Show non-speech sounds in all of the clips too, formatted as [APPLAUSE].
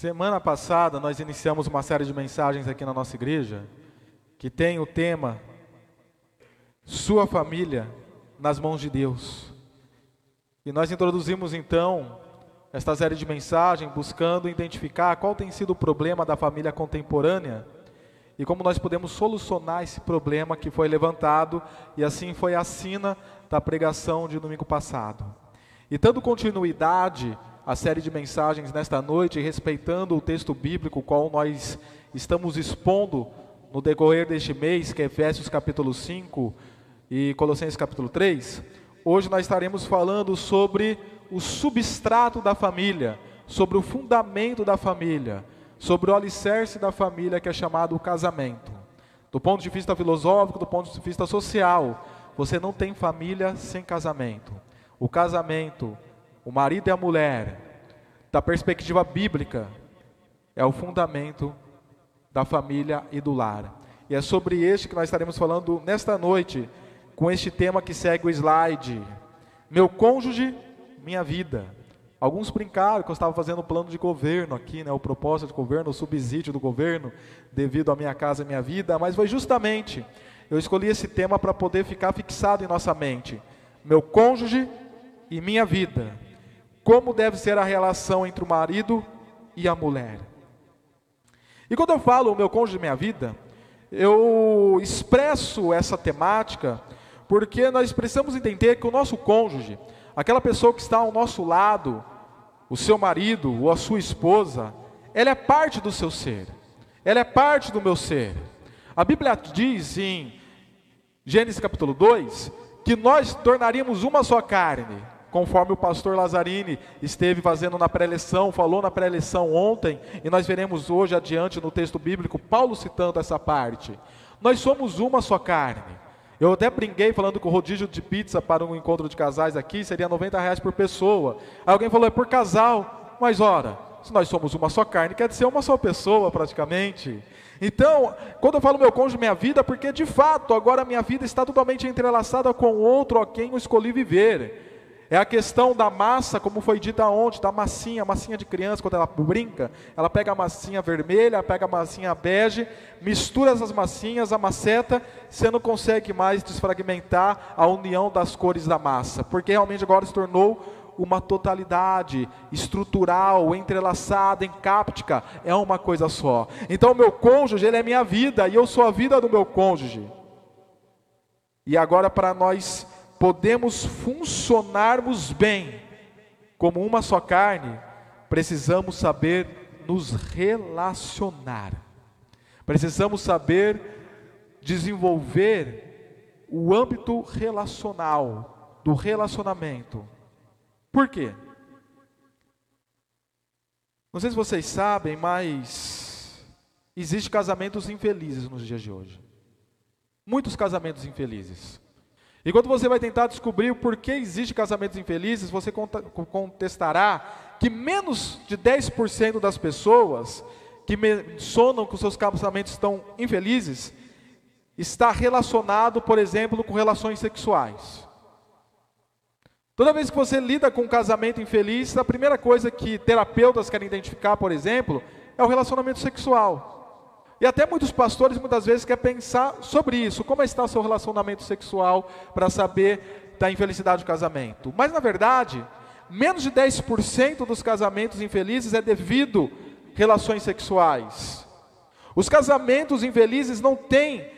Semana passada nós iniciamos uma série de mensagens aqui na nossa igreja que tem o tema Sua família nas mãos de Deus. E nós introduzimos então esta série de mensagens buscando identificar qual tem sido o problema da família contemporânea e como nós podemos solucionar esse problema que foi levantado e assim foi a sina da pregação de domingo passado. E dando continuidade à série de mensagens nesta noite, respeitando o texto bíblico qual nós estamos expondo no decorrer deste mês, que é Efésios capítulo 5 e Colossenses capítulo 3, hoje nós estaremos falando sobre o substrato da família, sobre o fundamento da família, sobre o alicerce da família que é chamado o casamento. Do ponto de vista filosófico, do ponto de vista social, você não tem família sem casamento. O casamento, o marido e a mulher, da perspectiva bíblica, é o fundamento da família e do lar. E é sobre este que nós estaremos falando nesta noite, com este tema que segue o slide. Meu cônjuge, minha vida. Alguns brincaram que eu estava fazendo o plano de governo aqui, né, o propósito de governo, o subsídio do governo, devido à minha casa e minha vida, mas foi justamente, eu escolhi esse tema para poder ficar fixado em nossa mente. Meu cônjuge e minha vida. Como deve ser a relação entre o marido e a mulher. E quando eu falo o meu cônjuge minha vida, eu expresso essa temática porque nós precisamos entender que o nosso cônjuge, aquela pessoa que está ao nosso lado, o seu marido ou a sua esposa, ela é parte do seu ser, ela é parte do meu ser. A Bíblia diz em Gênesis capítulo 2 que nós tornaríamos uma só carne, conforme o pastor Lazzarini esteve fazendo na pré-eleição, falou na pré-eleição ontem, e nós veremos hoje adiante no texto bíblico, Paulo citando essa parte. Nós somos uma só carne. Eu até brinquei falando que o rodízio de pizza para um encontro de casais aqui seria 90 reais por pessoa. Aí alguém falou, é por casal. Mas ora, se nós somos uma só carne, quer dizer uma só pessoa praticamente. Então, quando eu falo meu cônjuge, minha vida, porque de fato agora minha vida está totalmente entrelaçada com outro a quem eu escolhi viver. É a questão da massa, como foi dita ontem, da massinha, a massinha de criança, quando ela brinca, ela pega a massinha vermelha, pega a massinha bege, mistura essas massinhas, a maceta, você não consegue mais desfragmentar a união das cores da massa, porque realmente agora se tornou uma totalidade estrutural, entrelaçada, encáptica, é uma coisa só. Então, meu cônjuge, ele é minha vida, e eu sou a vida do meu cônjuge. E agora, para nós podemos funcionarmos bem como uma só carne, precisamos saber nos relacionar. Precisamos saber desenvolver o âmbito relacional, do relacionamento. Por quê? Não sei se vocês sabem, mas existem casamentos infelizes nos dias de hoje. Muitos casamentos infelizes. E quando você vai tentar descobrir o porquê existe casamentos infelizes, você contestará que menos de 10% das pessoas que mencionam que os seus casamentos estão infelizes está relacionado, por exemplo, com relações sexuais. Toda vez que você lida com um casamento infeliz, a primeira coisa que terapeutas querem identificar, por exemplo, é o relacionamento sexual. E até muitos pastores muitas vezes querem pensar sobre isso, como está o seu relacionamento sexual para saber da infelicidade do casamento. Mas na verdade, menos de 10% dos casamentos infelizes é devido relações sexuais. Os casamentos infelizes não têm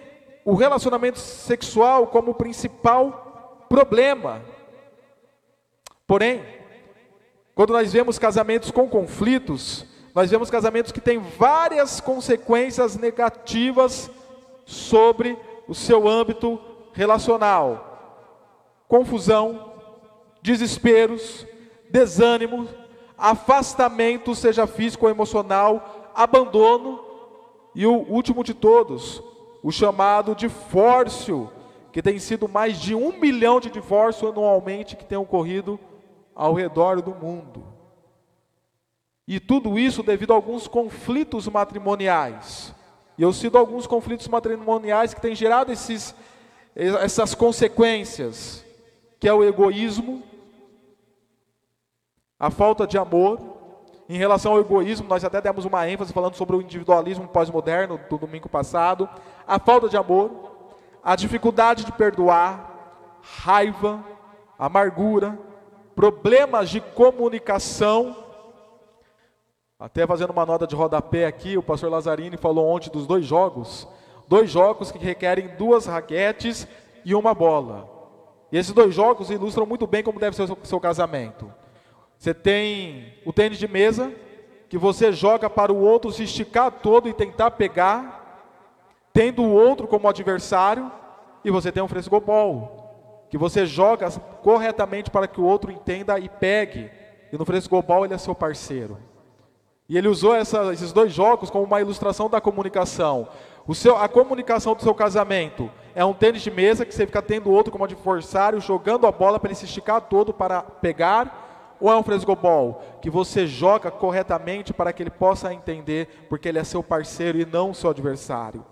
o relacionamento sexual como principal problema. Porém, quando nós vemos casamentos com conflitos, nós vemos casamentos que têm várias consequências negativas sobre o seu âmbito relacional: confusão, desesperos, desânimo, afastamento, seja físico ou emocional, abandono e o último de todos, o chamado divórcio, que tem sido mais de um milhão de divórcios anualmente que tem ocorrido ao redor do mundo. E tudo isso devido a alguns conflitos matrimoniais. E eu cito alguns conflitos matrimoniais que têm gerado esses, essas consequências, que é o egoísmo, a falta de amor Em relação ao egoísmo, nós até demos uma ênfase falando sobre o individualismo pós-moderno do domingo passado, a falta de amor, a dificuldade de perdoar, raiva, amargura, problemas de comunicação. Até fazendo uma nota de rodapé aqui, o pastor Lazzarini falou ontem dos dois jogos, dois jogos que requerem duas raquetes e uma bola. E esses dois jogos ilustram muito bem como deve ser o seu, seu casamento. Você tem o tênis de mesa, que você joga para o outro se esticar todo e tentar pegar, tendo o outro como adversário, e você tem um frescobol, que você joga corretamente para que o outro entenda e pegue, e no frescobol ele é seu parceiro. E ele usou essa, esses dois jogos como uma ilustração da comunicação. O seu, a comunicação do seu casamento é um tênis de mesa que você fica tendo outro como adversário, jogando a bola para ele se esticar todo para pegar, ou é um frescobol que você joga corretamente para que ele possa entender, porque ele é seu parceiro e não seu adversário.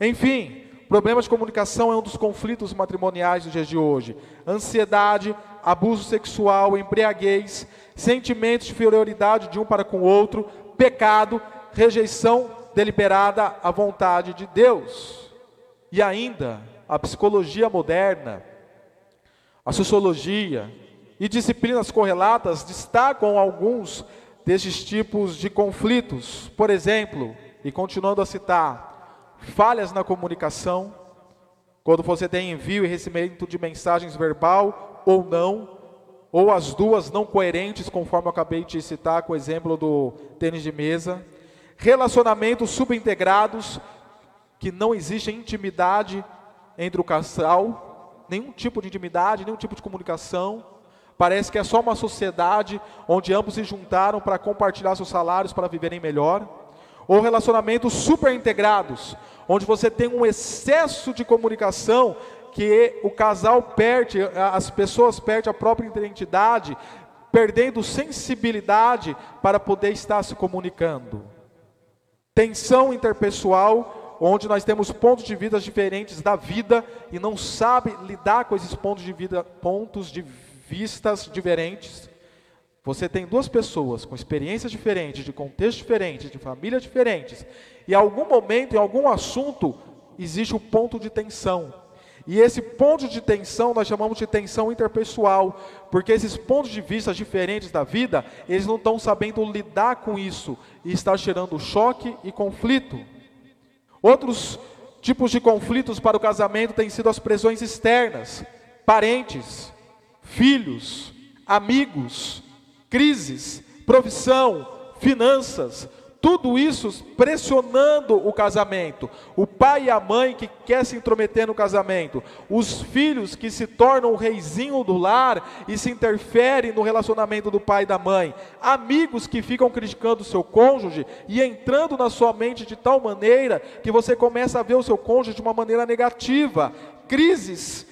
Enfim, problemas de comunicação é um dos conflitos matrimoniais dos dias de hoje. Ansiedade, abuso sexual, embriaguez, sentimentos de inferioridade de um para com o outro, pecado, rejeição deliberada à vontade de Deus. E ainda, a psicologia moderna, a sociologia, e disciplinas correlatas destacam alguns desses tipos de conflitos. Por exemplo, e continuando a citar, falhas na comunicação, quando você tem envio e recebimento de mensagens verbal ou não, ou as duas não coerentes, conforme eu acabei de citar com o exemplo do tênis de mesa. Relacionamentos subintegrados, que não existe intimidade entre o casal, nenhum tipo de intimidade, nenhum tipo de comunicação. Parece que é só uma sociedade onde ambos se juntaram para compartilhar seus salários para viverem melhor. Ou relacionamentos super integrados, onde você tem um excesso de comunicação que o casal perde, as pessoas perdem a própria identidade, perdendo sensibilidade para poder estar se comunicando. Tensão interpessoal, onde nós temos pontos de vida diferentes da vida e não sabe lidar com esses pontos de vida, pontos de vistas diferentes. Você tem duas pessoas com experiências diferentes, de contextos diferentes, de famílias diferentes, e em algum momento, em algum assunto, existe um ponto de tensão. E esse ponto de tensão nós chamamos de tensão interpessoal, porque esses pontos de vista diferentes da vida, eles não estão sabendo lidar com isso e está gerando choque e conflito. Outros tipos de conflitos para o casamento têm sido as pressões externas, parentes, filhos, amigos, crises, profissão, finanças, tudo isso pressionando o casamento. O pai e a mãe que quer se intrometer no casamento, os filhos que se tornam o reizinho do lar e se interferem no relacionamento do pai e da mãe, amigos que ficam criticando o seu cônjuge e entrando na sua mente de tal maneira que você começa a ver o seu cônjuge de uma maneira negativa, crises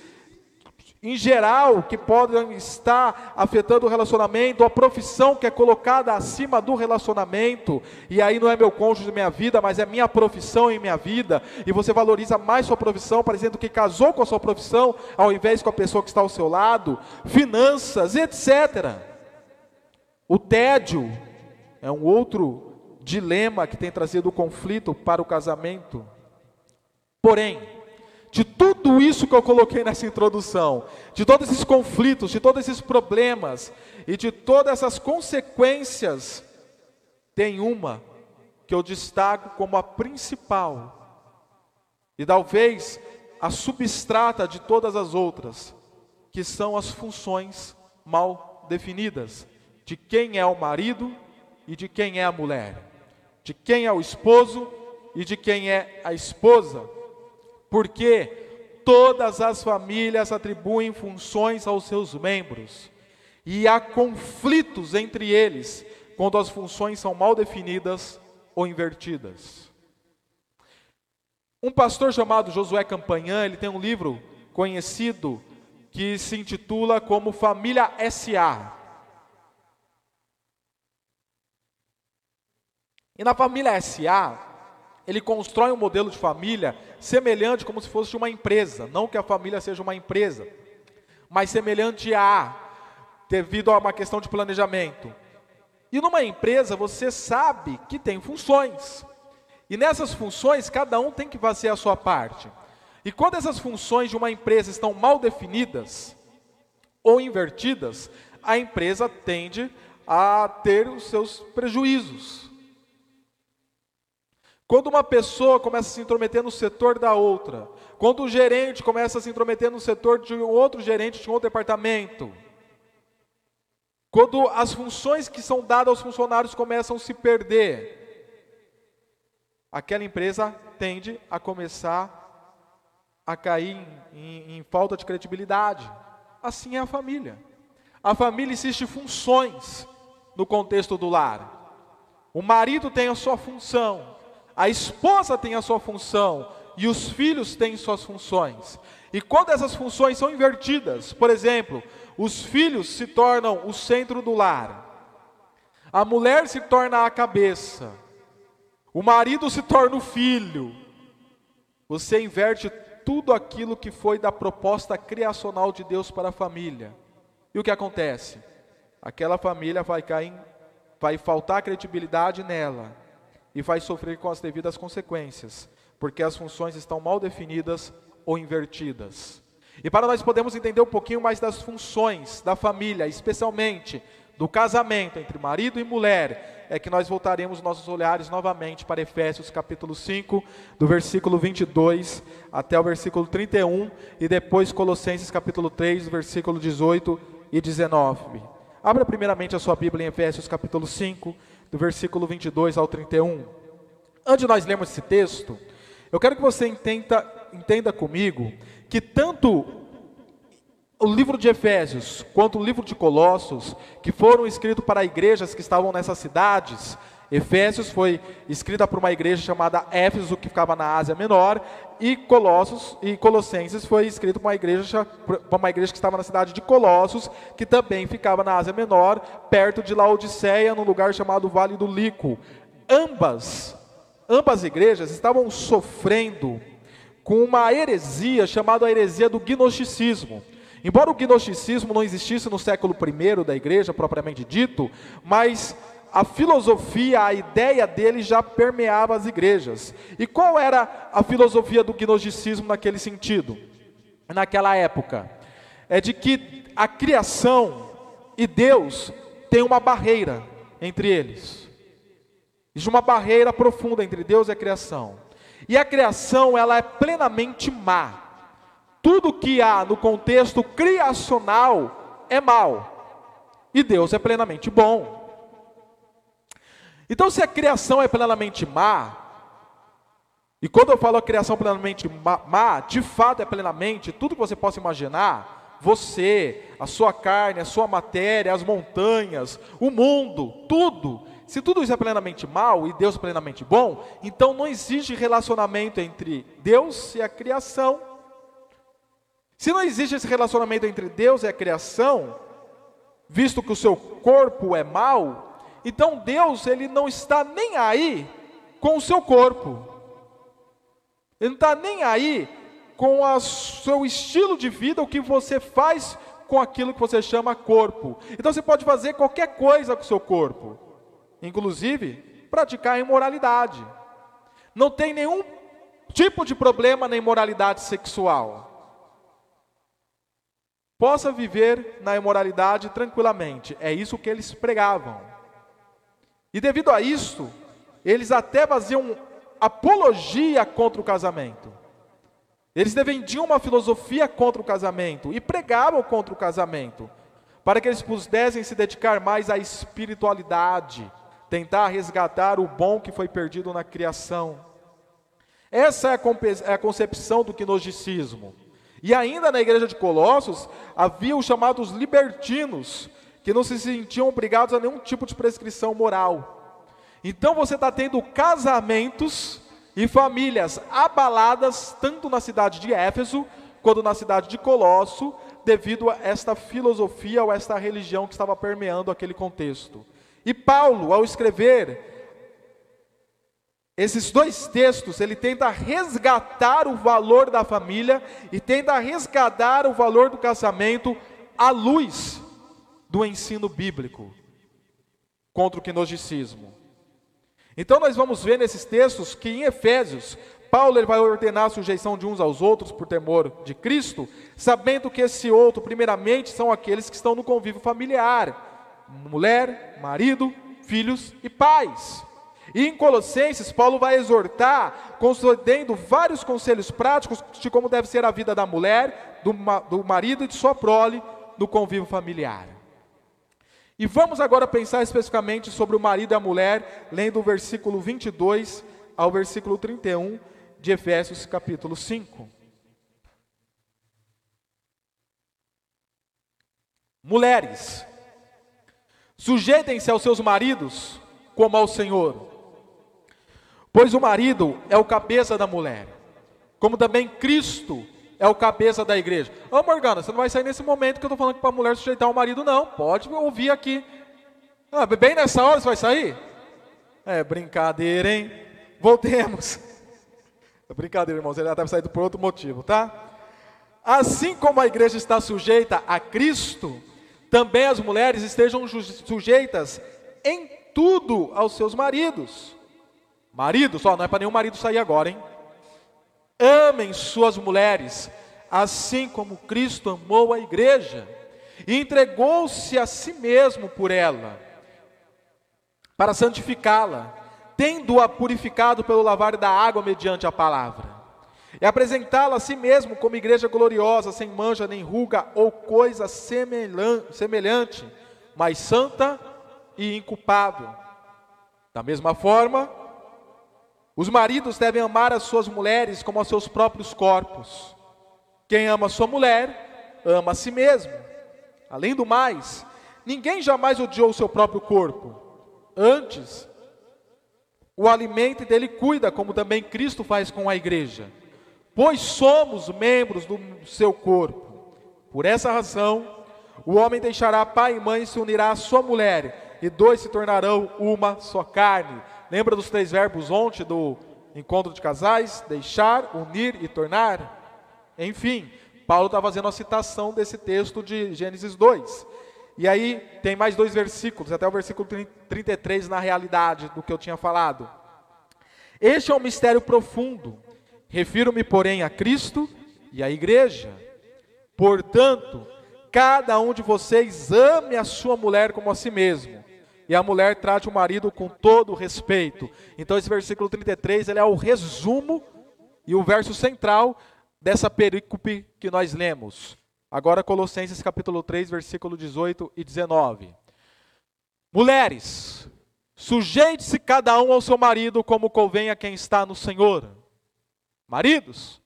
em geral que podem estar afetando o relacionamento, a profissão que é colocada acima do relacionamento, e aí não é meu cônjuge minha vida, mas é minha profissão em minha vida, e você valoriza mais sua profissão, parecendo que casou com a sua profissão, ao invés com a pessoa que está ao seu lado, finanças, etc. O tédio é um outro dilema que tem trazido conflito para o casamento. Porém, de tudo isso que eu coloquei nessa introdução, de todos esses conflitos, de todos esses problemas e de todas essas consequências, tem uma que eu destaco como a principal, e talvez a substrata de todas as outras, que são as funções mal definidas, de quem é o marido e de quem é a mulher, de quem é o esposo e de quem é a esposa porque todas as famílias atribuem funções aos seus membros e há conflitos entre eles quando as funções são mal definidas ou invertidas. Um pastor chamado Josué Campanhã, ele tem um livro conhecido que se intitula como Família SA. E na família SA, ele constrói um modelo de família semelhante como se fosse uma empresa, não que a família seja uma empresa, mas semelhante a, devido a uma questão de planejamento. E numa empresa você sabe que tem funções. E nessas funções cada um tem que fazer a sua parte. E quando essas funções de uma empresa estão mal definidas ou invertidas, a empresa tende a ter os seus prejuízos. Quando uma pessoa começa a se intrometer no setor da outra, quando o gerente começa a se intrometer no setor de um outro gerente de um outro departamento, quando as funções que são dadas aos funcionários começam a se perder, aquela empresa tende a começar a cair em, em, em falta de credibilidade. Assim é a família. A família existe funções no contexto do lar. O marido tem a sua função, a esposa tem a sua função e os filhos têm suas funções. E quando essas funções são invertidas, por exemplo, os filhos se tornam o centro do lar, a mulher se torna a cabeça, o marido se torna o filho, você inverte tudo aquilo que foi da proposta criacional de Deus para a família. E o que acontece? Aquela família vai cair, vai faltar credibilidade nela e vai sofrer com as devidas consequências, porque as funções estão mal definidas ou invertidas. E para nós podermos entender um pouquinho mais das funções da família, especialmente do casamento entre marido e mulher, é que nós voltaremos nossos olhares novamente para Efésios capítulo 5, do versículo 22 até o versículo 31, e depois Colossenses capítulo 3, versículo 18 e 19. Abra primeiramente a sua Bíblia em Efésios capítulo 5, do versículo 22 ao 31. Antes de nós lermos esse texto, eu quero que você entenda, entenda comigo que tanto o livro de Efésios, quanto o livro de Colossos, que foram escritos para igrejas que estavam nessas cidades, Efésios foi escrita por uma igreja chamada Éfeso, que ficava na Ásia Menor, e Colossos e Colossenses foi escrito por uma igreja, por uma igreja que estava na cidade de Colossos, que também ficava na Ásia Menor, perto de Laodiceia, num lugar chamado Vale do Lico. Ambas, ambas igrejas estavam sofrendo com uma heresia chamada a heresia do gnosticismo. Embora o gnosticismo não existisse no século I da igreja, propriamente dito, mas a filosofia, a ideia dele já permeava as igrejas. E qual era a filosofia do gnosticismo naquele sentido? Naquela época? É de que a criação e Deus tem uma barreira entre eles. Existe uma barreira profunda entre Deus e a criação. E a criação, ela é plenamente má. Tudo que há no contexto criacional é mal. E Deus é plenamente bom. Então, se a criação é plenamente má, e quando eu falo a criação plenamente má, de fato é plenamente tudo que você possa imaginar, você, a sua carne, a sua matéria, as montanhas, o mundo, tudo. Se tudo isso é plenamente mal e Deus plenamente bom, então não existe relacionamento entre Deus e a criação. Se não existe esse relacionamento entre Deus e a criação, visto que o seu corpo é mau, então Deus ele não está nem aí com o seu corpo. Ele não está nem aí com o seu estilo de vida, o que você faz com aquilo que você chama corpo. Então você pode fazer qualquer coisa com o seu corpo, inclusive praticar imoralidade. Não tem nenhum tipo de problema na imoralidade sexual possa viver na imoralidade tranquilamente. É isso que eles pregavam. E devido a isso, eles até faziam apologia contra o casamento. Eles defendiam uma filosofia contra o casamento e pregavam contra o casamento, para que eles pudessem se dedicar mais à espiritualidade, tentar resgatar o bom que foi perdido na criação. Essa é a é concepção do gnosticismo. E ainda na igreja de Colossos, havia os chamados libertinos, que não se sentiam obrigados a nenhum tipo de prescrição moral. Então você está tendo casamentos e famílias abaladas, tanto na cidade de Éfeso, quanto na cidade de Colosso, devido a esta filosofia ou esta religião que estava permeando aquele contexto. E Paulo, ao escrever esses dois textos, ele tenta resgatar o valor da família e tenta resgatar o valor do casamento à luz do ensino bíblico. contra o quinosicismo. Então nós vamos ver nesses textos que em Efésios, Paulo ele vai ordenar a sujeição de uns aos outros por temor de Cristo, sabendo que esse outro, primeiramente, são aqueles que estão no convívio familiar: mulher, marido, filhos e pais. E em Colossenses, Paulo vai exortar, concedendo vários conselhos práticos de como deve ser a vida da mulher, do, do marido e de sua prole no convívio familiar. E vamos agora pensar especificamente sobre o marido e a mulher, lendo o versículo 22 ao versículo 31 de Efésios capítulo 5. Mulheres, sujeitem-se aos seus maridos como ao Senhor, pois o marido é o cabeça da mulher, como também Cristo é o cabeça da igreja. Ô Morgana, você não vai sair nesse momento que eu estou falando para a mulher sujeitar o marido, não. Pode ouvir aqui. Ah, bem nessa hora você vai sair? É brincadeira, hein? Voltemos. [LAUGHS] É brincadeira, irmãos, ele deve sair por outro motivo, tá? Assim como a igreja está sujeita a Cristo, também as mulheres estejam sujeitas em tudo aos seus maridos. Maridos, só não é para nenhum marido sair agora, hein? Amem suas mulheres, assim como Cristo amou a igreja e entregou-se a si mesmo por ela, para santificá-la, tendo-a purificado pelo lavar da água mediante a palavra, e apresentá-la a si mesmo como igreja gloriosa, sem mancha nem ruga ou coisa semelhante, mas santa e inculpável. Da mesma forma, os maridos devem amar as suas mulheres como aos seus próprios corpos. Quem ama sua mulher, ama a si mesmo. Além do mais, ninguém jamais odiou o seu próprio corpo. Antes, o alimenta e dele cuida, como também Cristo faz com a igreja. Pois somos membros do seu corpo. Por essa razão, o homem deixará pai e mãe e se unirá à sua mulher, e dois se tornarão uma só carne. Lembra dos três verbos ontem do encontro de casais? Deixar, unir e tornar? Enfim, Paulo está fazendo a citação desse texto de Gênesis 2. E aí tem mais dois versículos, até o versículo 33 na realidade do que eu tinha falado. Este é um mistério profundo. Refiro-me, porém, a Cristo e à igreja. Portanto, cada um de vocês ame a sua mulher como a si mesmo e a mulher trate o marido com todo respeito. Então esse versículo 33, ele é o resumo e o verso central dessa perícope que nós lemos. Agora Colossenses capítulo 3, versículo 18 e 19. Mulheres, sujeite-se cada um ao seu marido como convém a quem está no Senhor. Maridos,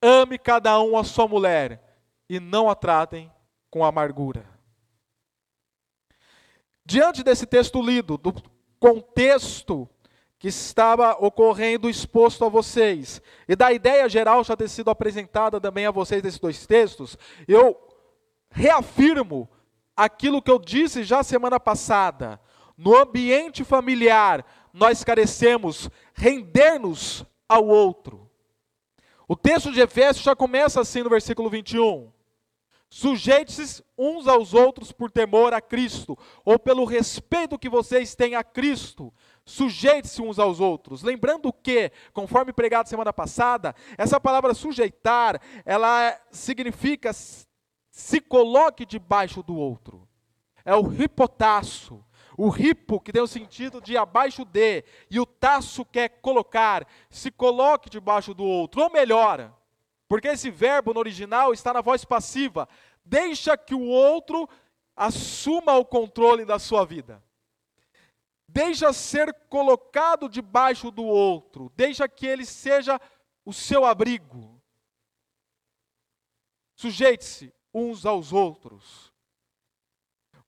ame cada um a sua mulher e não a tratem com amargura. Diante desse texto lido, do contexto que estava ocorrendo exposto a vocês, e da ideia geral já ter sido apresentada também a vocês desses dois textos, eu reafirmo aquilo que eu disse já semana passada. No ambiente familiar, nós carecemos render-nos ao outro. O texto de Efésios já começa assim no versículo 21. Sujeite-se uns aos outros por temor a Cristo, ou pelo respeito que vocês têm a Cristo. Sujeite-se uns aos outros. Lembrando que, conforme pregado semana passada, essa palavra sujeitar, ela significa se coloque debaixo do outro. É o ripotaço. O ripo, que tem o sentido de abaixo de, e o taço quer colocar, se coloque debaixo do outro. Ou melhor, porque esse verbo no original está na voz passiva. Deixa que o outro assuma o controle da sua vida. Deixa ser colocado debaixo do outro. Deixa que ele seja o seu abrigo. Sujeite-se uns aos outros.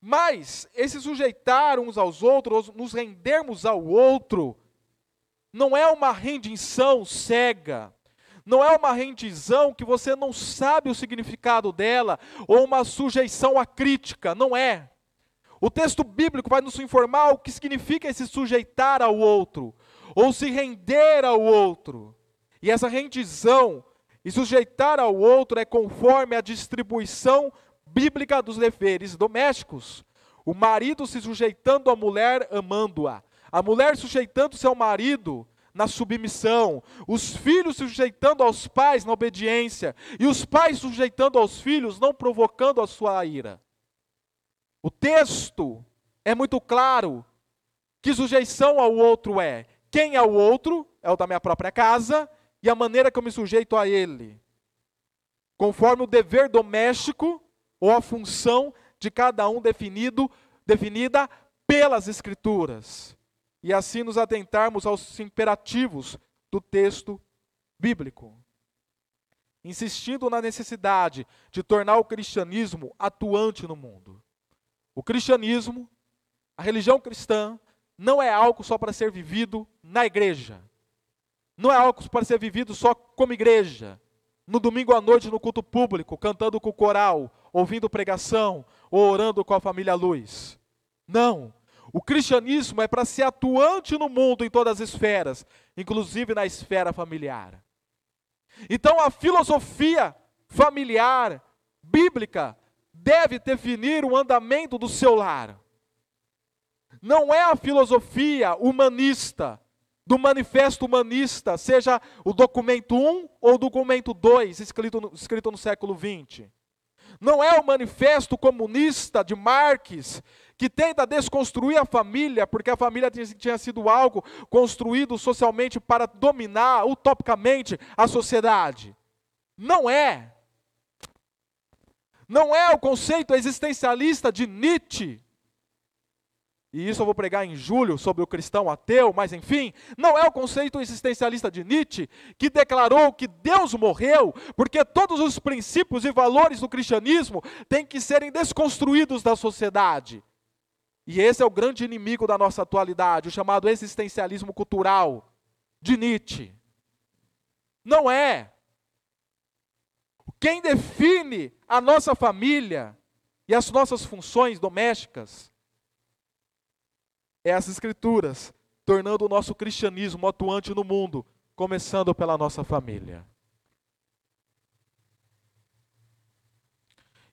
Mas esse sujeitar uns aos outros, nos rendermos ao outro, não é uma rendição cega não é uma rendição que você não sabe o significado dela, ou uma sujeição à crítica, não é. O texto bíblico vai nos informar o que significa esse sujeitar ao outro, ou se render ao outro. E essa rendição e sujeitar ao outro é conforme a distribuição bíblica dos deveres domésticos. O marido se sujeitando à mulher, amando-a. A mulher sujeitando-se ao marido na submissão. Os filhos sujeitando aos pais na obediência. E os pais sujeitando aos filhos, não provocando a sua ira. O texto é muito claro que sujeição ao outro é quem é o outro, é o da minha própria casa, e a maneira que eu me sujeito a ele. Conforme o dever doméstico ou a função de cada um definido, definida pelas Escrituras. E assim nos atentarmos aos imperativos do texto bíblico. Insistindo na necessidade de tornar o cristianismo atuante no mundo. O cristianismo, a religião cristã, não é algo só para ser vivido na igreja. Não é algo para ser vivido só como igreja. No domingo à noite, no culto público, cantando com o coral, ouvindo pregação ou orando com a família Luz. Não. O cristianismo é para ser atuante no mundo em todas as esferas, inclusive na esfera familiar. Então a filosofia familiar, bíblica, deve definir o andamento do seu lar. Não é a filosofia humanista, do manifesto humanista, seja o documento 1 ou o documento 2, escrito no, escrito no século 20. Não é o manifesto comunista de Marx, que tenta desconstruir a família, porque a família tinha sido algo construído socialmente para dominar utopicamente a sociedade. Não é. Não é o conceito existencialista de Nietzsche. E isso eu vou pregar em julho sobre o cristão ateu, mas enfim, não é o conceito existencialista de Nietzsche que declarou que Deus morreu, porque todos os princípios e valores do cristianismo têm que serem desconstruídos da sociedade. E esse é o grande inimigo da nossa atualidade, o chamado existencialismo cultural de Nietzsche. Não é. Quem define a nossa família e as nossas funções domésticas é as Escrituras, tornando o nosso cristianismo atuante no mundo, começando pela nossa família.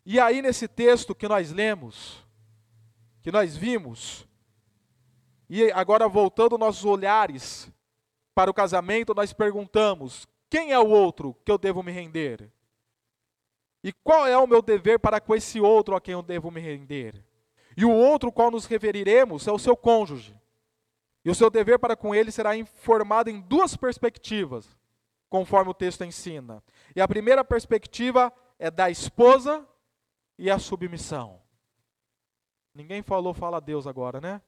E aí, nesse texto que nós lemos, que nós vimos, e agora voltando nossos olhares para o casamento, nós perguntamos: quem é o outro que eu devo me render? E qual é o meu dever para com esse outro a quem eu devo me render? E o outro qual nos referiremos é o seu cônjuge. E o seu dever para com ele será informado em duas perspectivas, conforme o texto ensina. E a primeira perspectiva é da esposa e a submissão. Ninguém falou, fala Deus agora, né?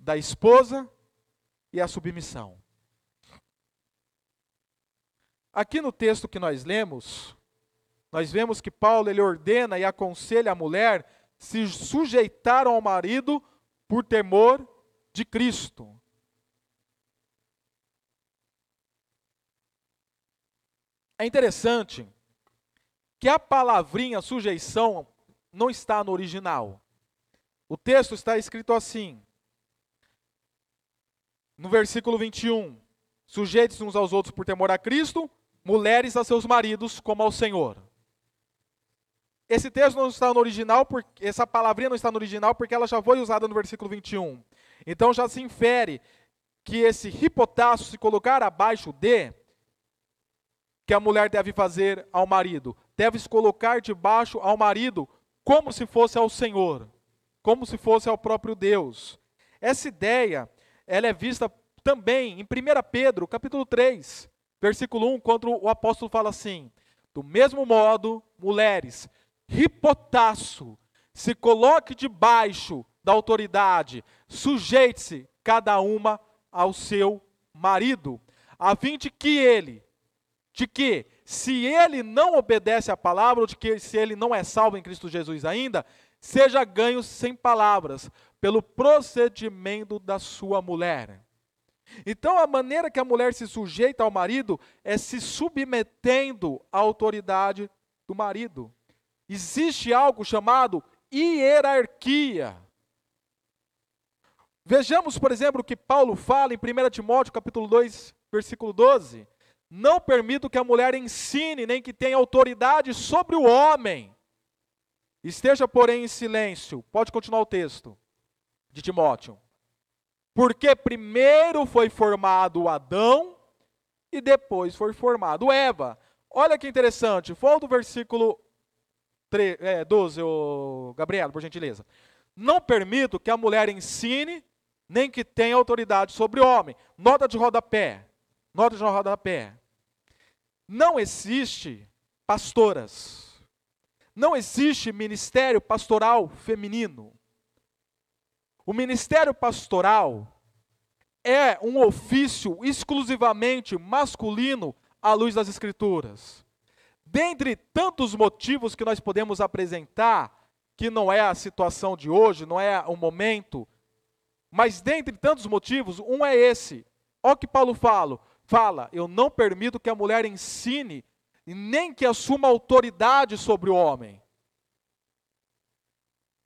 Da esposa e a submissão. Aqui no texto que nós lemos, nós vemos que Paulo ele ordena e aconselha a mulher se sujeitar ao marido por temor de Cristo. É interessante que a palavrinha sujeição não está no original. O texto está escrito assim, no versículo 21. Sujeitem-se uns aos outros por temor a Cristo, mulheres a seus maridos como ao Senhor. Esse texto não está no original, porque, essa palavrinha não está no original porque ela já foi usada no versículo 21. Então já se infere que esse hipotasso se colocar abaixo de que a mulher deve fazer ao marido, deve se colocar debaixo ao marido como se fosse ao Senhor, como se fosse ao próprio Deus. Essa ideia, ela é vista também em 1 Pedro, capítulo 3, versículo 1, quando o apóstolo fala assim: Do mesmo modo, mulheres, ripotaço, se coloque debaixo da autoridade, sujeite-se cada uma ao seu marido, a fim de que ele, de que, se ele não obedece à palavra, ou de que se ele não é salvo em Cristo Jesus ainda, seja ganho sem palavras, pelo procedimento da sua mulher. Então, a maneira que a mulher se sujeita ao marido é se submetendo à autoridade do marido. Existe algo chamado hierarquia. Vejamos, por exemplo, o que Paulo fala em 1 Timóteo, capítulo 2, versículo 12. Não permito que a mulher ensine, nem que tenha autoridade sobre o homem. Esteja, porém, em silêncio. Pode continuar o texto de Timóteo. Porque primeiro foi formado Adão e depois foi formado Eva. Olha que interessante. Volta o versículo 3, é, 12, ô, Gabriel, por gentileza. Não permito que a mulher ensine, nem que tenha autoridade sobre o homem. Nota de rodapé. Nota de rodapé. Não existe pastoras não existe ministério pastoral feminino. O ministério pastoral é um ofício exclusivamente masculino à luz das Escrituras. Dentre tantos motivos que nós podemos apresentar, que não é a situação de hoje, não é o momento, mas dentre tantos motivos, um é esse. Olha o que Paulo fala, fala, eu não permito que a mulher ensine nem que assuma autoridade sobre o homem.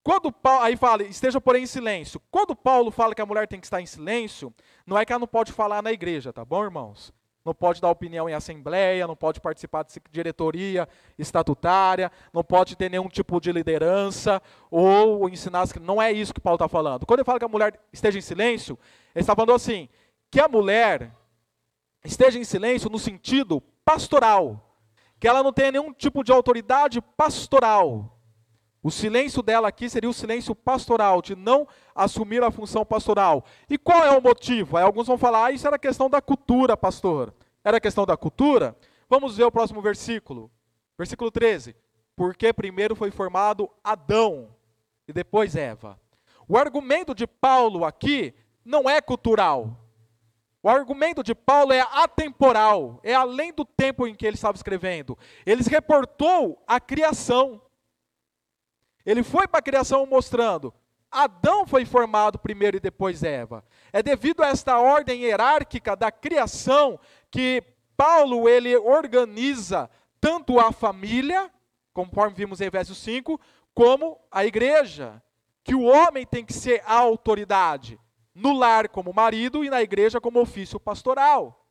Quando Paulo, aí fala, esteja porém em silêncio. Quando Paulo fala que a mulher tem que estar em silêncio, não é que ela não pode falar na igreja, tá bom, irmãos? Não pode dar opinião em assembleia, não pode participar de diretoria estatutária, não pode ter nenhum tipo de liderança ou ensinar Não é isso que Paulo está falando. Quando ele fala que a mulher esteja em silêncio, ele está falando assim: que a mulher esteja em silêncio no sentido pastoral que ela não tenha nenhum tipo de autoridade pastoral. O silêncio dela aqui seria o silêncio pastoral, de não assumir a função pastoral. E qual é o motivo? Aí alguns vão falar, ah, isso era questão da cultura, pastor. Era questão da cultura? Vamos ver o próximo versículo. Versículo 13. Porque primeiro foi formado Adão e depois Eva. O argumento de Paulo aqui não é cultural. O argumento de Paulo é atemporal, é além do tempo em que ele estava escrevendo. Ele reportou a criação. Ele foi para a criação mostrando: Adão foi formado primeiro e depois Eva. É devido a esta ordem hierárquica da criação que Paulo ele organiza tanto a família, conforme vimos em Efésios 5, como a igreja. Que o homem tem que ser a autoridade no lar como marido e na igreja como ofício pastoral.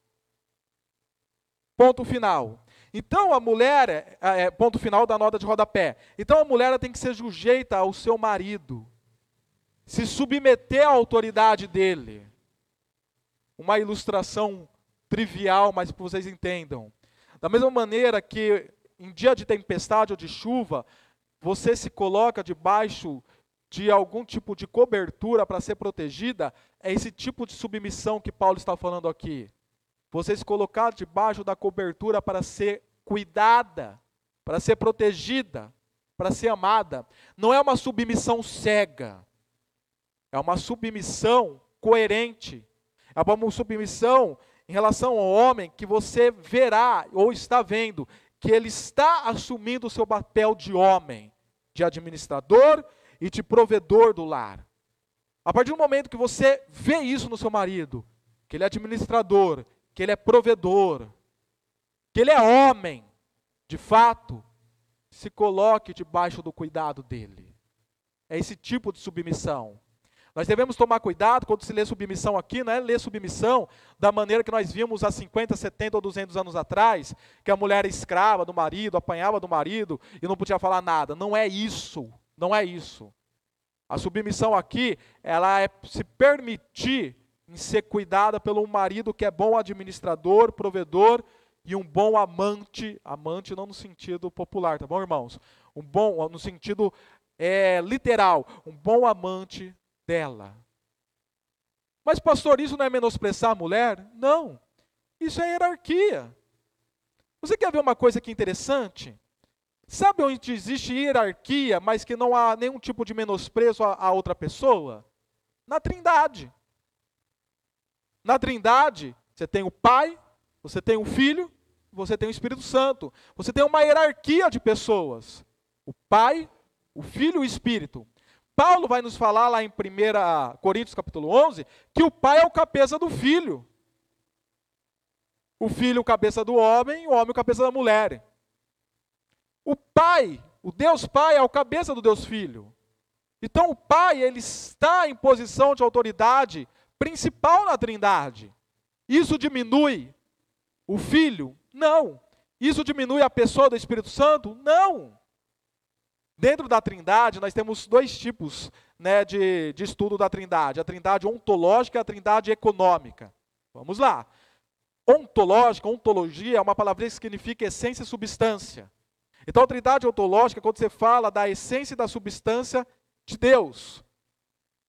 Ponto final. Então a mulher, é, é, ponto final da nota de rodapé. Então a mulher tem que ser sujeita ao seu marido, se submeter à autoridade dele. Uma ilustração trivial, mas para vocês entendam. Da mesma maneira que em dia de tempestade ou de chuva, você se coloca debaixo de algum tipo de cobertura para ser protegida, é esse tipo de submissão que Paulo está falando aqui. Você se colocar debaixo da cobertura para ser cuidada, para ser protegida, para ser amada. Não é uma submissão cega, é uma submissão coerente. É uma submissão em relação ao homem que você verá ou está vendo que ele está assumindo o seu papel de homem, de administrador e de provedor do lar. A partir do momento que você vê isso no seu marido, que ele é administrador, que ele é provedor, que ele é homem, de fato, se coloque debaixo do cuidado dele. É esse tipo de submissão. Nós devemos tomar cuidado quando se lê submissão aqui, não é ler submissão da maneira que nós vimos há 50, 70 ou 200 anos atrás, que a mulher era escrava do marido, apanhava do marido e não podia falar nada. Não é isso. Não é isso. A submissão aqui, ela é se permitir em ser cuidada pelo marido que é bom administrador, provedor e um bom amante, amante não no sentido popular, tá bom, irmãos? Um bom, no sentido é, literal, um bom amante dela. Mas, pastor, isso não é menosprezar a mulher? Não. Isso é hierarquia. Você quer ver uma coisa que interessante? Sabe onde existe hierarquia, mas que não há nenhum tipo de menosprezo a, a outra pessoa? Na Trindade. Na Trindade, você tem o Pai, você tem o Filho, você tem o Espírito Santo. Você tem uma hierarquia de pessoas. O Pai, o Filho e o Espírito. Paulo vai nos falar lá em 1 Coríntios capítulo 11 que o pai é o cabeça do filho. O filho o cabeça do homem, o homem o cabeça da mulher. O Pai, o Deus Pai é o cabeça do Deus Filho. Então o Pai, ele está em posição de autoridade principal na Trindade. Isso diminui o Filho? Não. Isso diminui a pessoa do Espírito Santo? Não. Dentro da Trindade, nós temos dois tipos né, de, de estudo da Trindade: a Trindade ontológica e a Trindade econômica. Vamos lá. Ontológica, ontologia é uma palavra que significa essência e substância. Então, a Trindade ontológica, quando você fala da essência e da substância de Deus.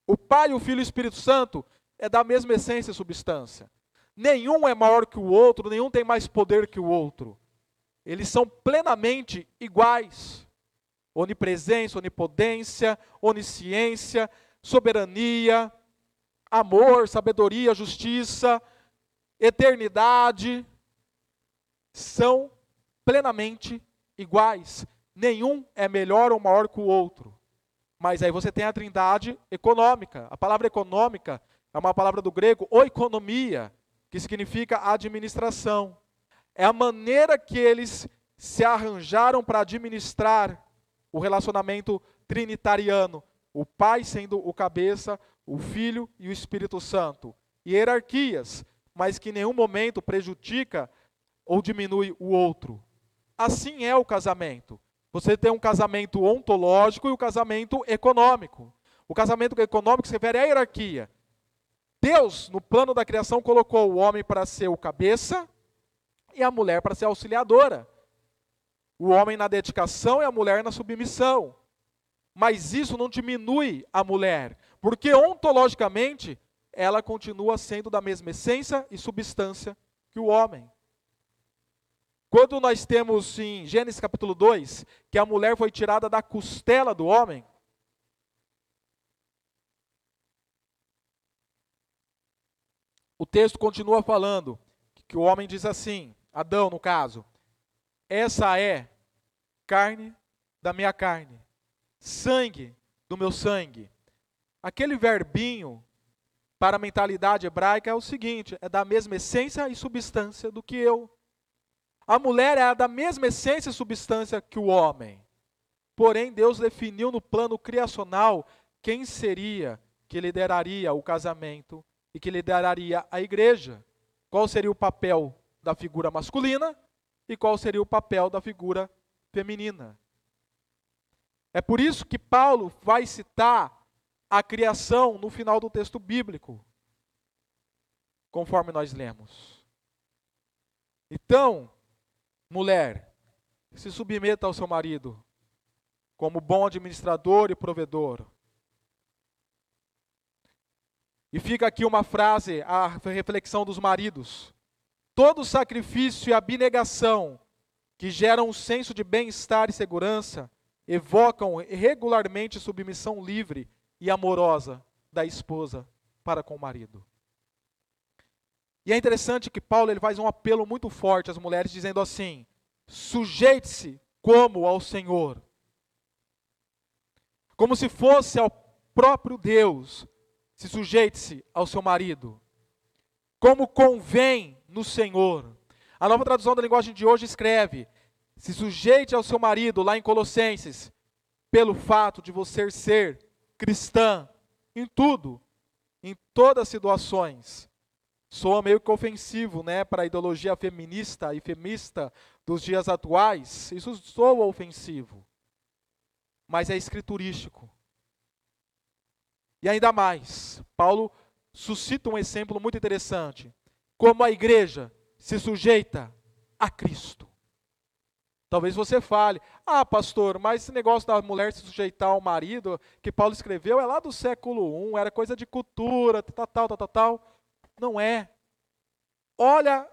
O Pai, o Filho e o Espírito Santo é da mesma essência e substância. Nenhum é maior que o outro, nenhum tem mais poder que o outro. Eles são plenamente iguais. Onipresença, onipotência, onisciência, soberania, amor, sabedoria, justiça, eternidade, são plenamente iguais. Nenhum é melhor ou maior que o outro. Mas aí você tem a trindade econômica. A palavra econômica é uma palavra do grego oikonomia, que significa administração. É a maneira que eles se arranjaram para administrar o relacionamento trinitariano, o Pai sendo o cabeça, o Filho e o Espírito Santo. Hierarquias, mas que em nenhum momento prejudica ou diminui o outro. Assim é o casamento. Você tem um casamento ontológico e o um casamento econômico. O casamento econômico se refere à hierarquia. Deus, no plano da criação, colocou o homem para ser o cabeça e a mulher para ser auxiliadora. O homem na dedicação e a mulher na submissão. Mas isso não diminui a mulher, porque ontologicamente ela continua sendo da mesma essência e substância que o homem. Quando nós temos em Gênesis capítulo 2, que a mulher foi tirada da costela do homem, o texto continua falando que o homem diz assim, Adão no caso, essa é carne da minha carne, sangue do meu sangue. Aquele verbinho para a mentalidade hebraica é o seguinte: é da mesma essência e substância do que eu. A mulher é da mesma essência e substância que o homem. Porém, Deus definiu no plano criacional quem seria que lideraria o casamento e que lideraria a igreja. Qual seria o papel da figura masculina e qual seria o papel da figura feminina. É por isso que Paulo vai citar a criação no final do texto bíblico, conforme nós lemos. Então, mulher, se submeta ao seu marido como bom administrador e provedor. E fica aqui uma frase, a reflexão dos maridos. Todo sacrifício e abnegação que geram um senso de bem-estar e segurança evocam regularmente submissão livre e amorosa da esposa para com o marido. E é interessante que Paulo ele faz um apelo muito forte às mulheres, dizendo assim: sujeite-se como ao Senhor. Como se fosse ao próprio Deus, se sujeite-se ao seu marido. Como convém no Senhor. A nova tradução da linguagem de hoje escreve: se sujeite ao seu marido, lá em Colossenses, pelo fato de você ser cristã em tudo, em todas as situações. Soa meio que ofensivo, né, para a ideologia feminista e femista dos dias atuais. Isso soa ofensivo. Mas é escriturístico. E ainda mais, Paulo suscita um exemplo muito interessante. Como a igreja se sujeita a Cristo. Talvez você fale, ah, pastor, mas esse negócio da mulher se sujeitar ao marido, que Paulo escreveu, é lá do século I, era coisa de cultura, tal, tal, tal, tal, tal. Não é. Olha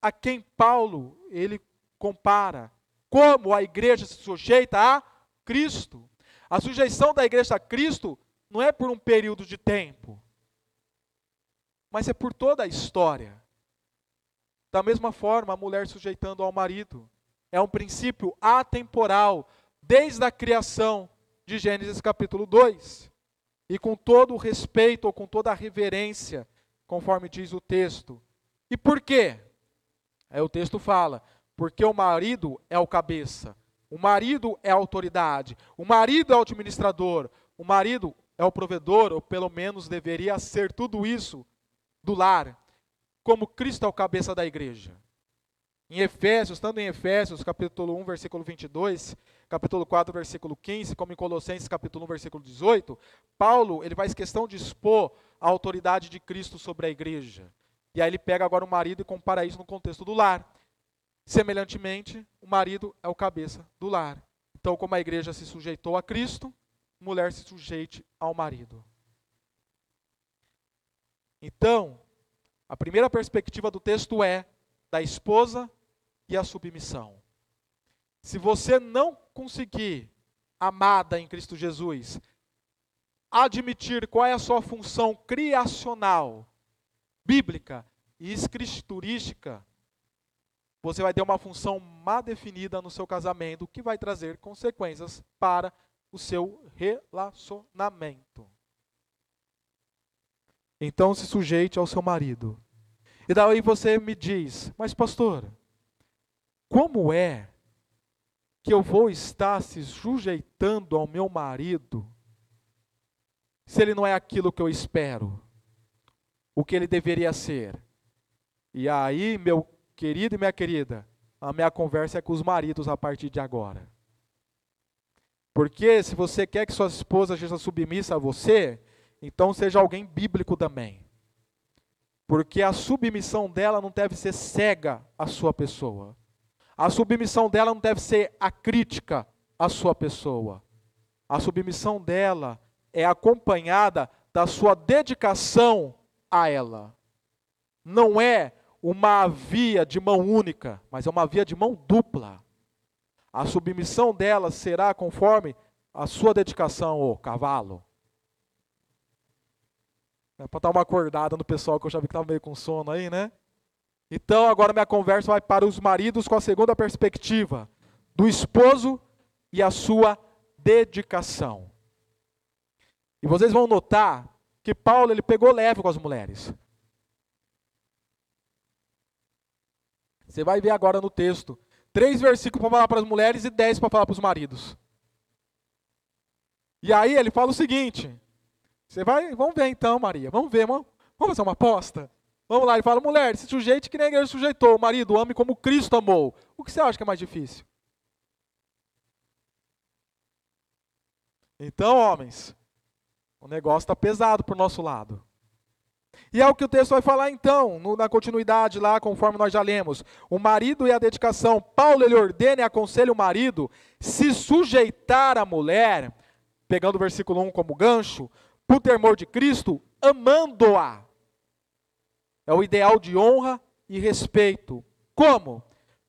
a quem Paulo ele compara. Como a igreja se sujeita a Cristo. A sujeição da igreja a Cristo não é por um período de tempo, mas é por toda a história. Da mesma forma, a mulher sujeitando ao marido. É um princípio atemporal, desde a criação de Gênesis capítulo 2. E com todo o respeito ou com toda a reverência, conforme diz o texto. E por quê? Aí o texto fala: porque o marido é o cabeça, o marido é a autoridade, o marido é o administrador, o marido é o provedor, ou pelo menos deveria ser tudo isso do lar como Cristo é o cabeça da igreja. Em Efésios, estando em Efésios, capítulo 1, versículo 22, capítulo 4, versículo 15, como em Colossenses capítulo 1, versículo 18, Paulo, ele faz questão de expor a autoridade de Cristo sobre a igreja. E aí ele pega agora o marido e compara isso no contexto do lar. Semelhantemente, o marido é o cabeça do lar. Então, como a igreja se sujeitou a Cristo, mulher se sujeite ao marido. Então, a primeira perspectiva do texto é da esposa e a submissão. Se você não conseguir, amada em Cristo Jesus, admitir qual é a sua função criacional, bíblica e escriturística, você vai ter uma função mal definida no seu casamento, que vai trazer consequências para o seu relacionamento. Então se sujeite ao seu marido. E daí você me diz, mas pastor, como é que eu vou estar se sujeitando ao meu marido se ele não é aquilo que eu espero? O que ele deveria ser? E aí, meu querido e minha querida, a minha conversa é com os maridos a partir de agora. Porque se você quer que sua esposa seja submissa a você, então seja alguém bíblico também. Porque a submissão dela não deve ser cega à sua pessoa. A submissão dela não deve ser a crítica à sua pessoa. A submissão dela é acompanhada da sua dedicação a ela. Não é uma via de mão única, mas é uma via de mão dupla. A submissão dela será conforme a sua dedicação ao cavalo. É para dar uma acordada no pessoal que eu já vi que estava meio com sono aí, né? Então agora minha conversa vai para os maridos com a segunda perspectiva, do esposo e a sua dedicação. E vocês vão notar que Paulo ele pegou leve com as mulheres. Você vai ver agora no texto Três versículos para falar para as mulheres e dez para falar para os maridos. E aí ele fala o seguinte: você vai, vamos ver então, Maria, vamos ver, vamos, vamos fazer uma aposta. Vamos lá, ele fala, mulher, se sujeite que nem a igreja sujeitou, o marido ame como Cristo amou. O que você acha que é mais difícil? Então, homens, o negócio está pesado para o nosso lado. E é o que o texto vai falar então, no, na continuidade lá, conforme nós já lemos. O marido e a dedicação. Paulo ele ordena e aconselha o marido se sujeitar à mulher, pegando o versículo 1 como gancho, por temor de Cristo, amando-a. É o ideal de honra e respeito. Como?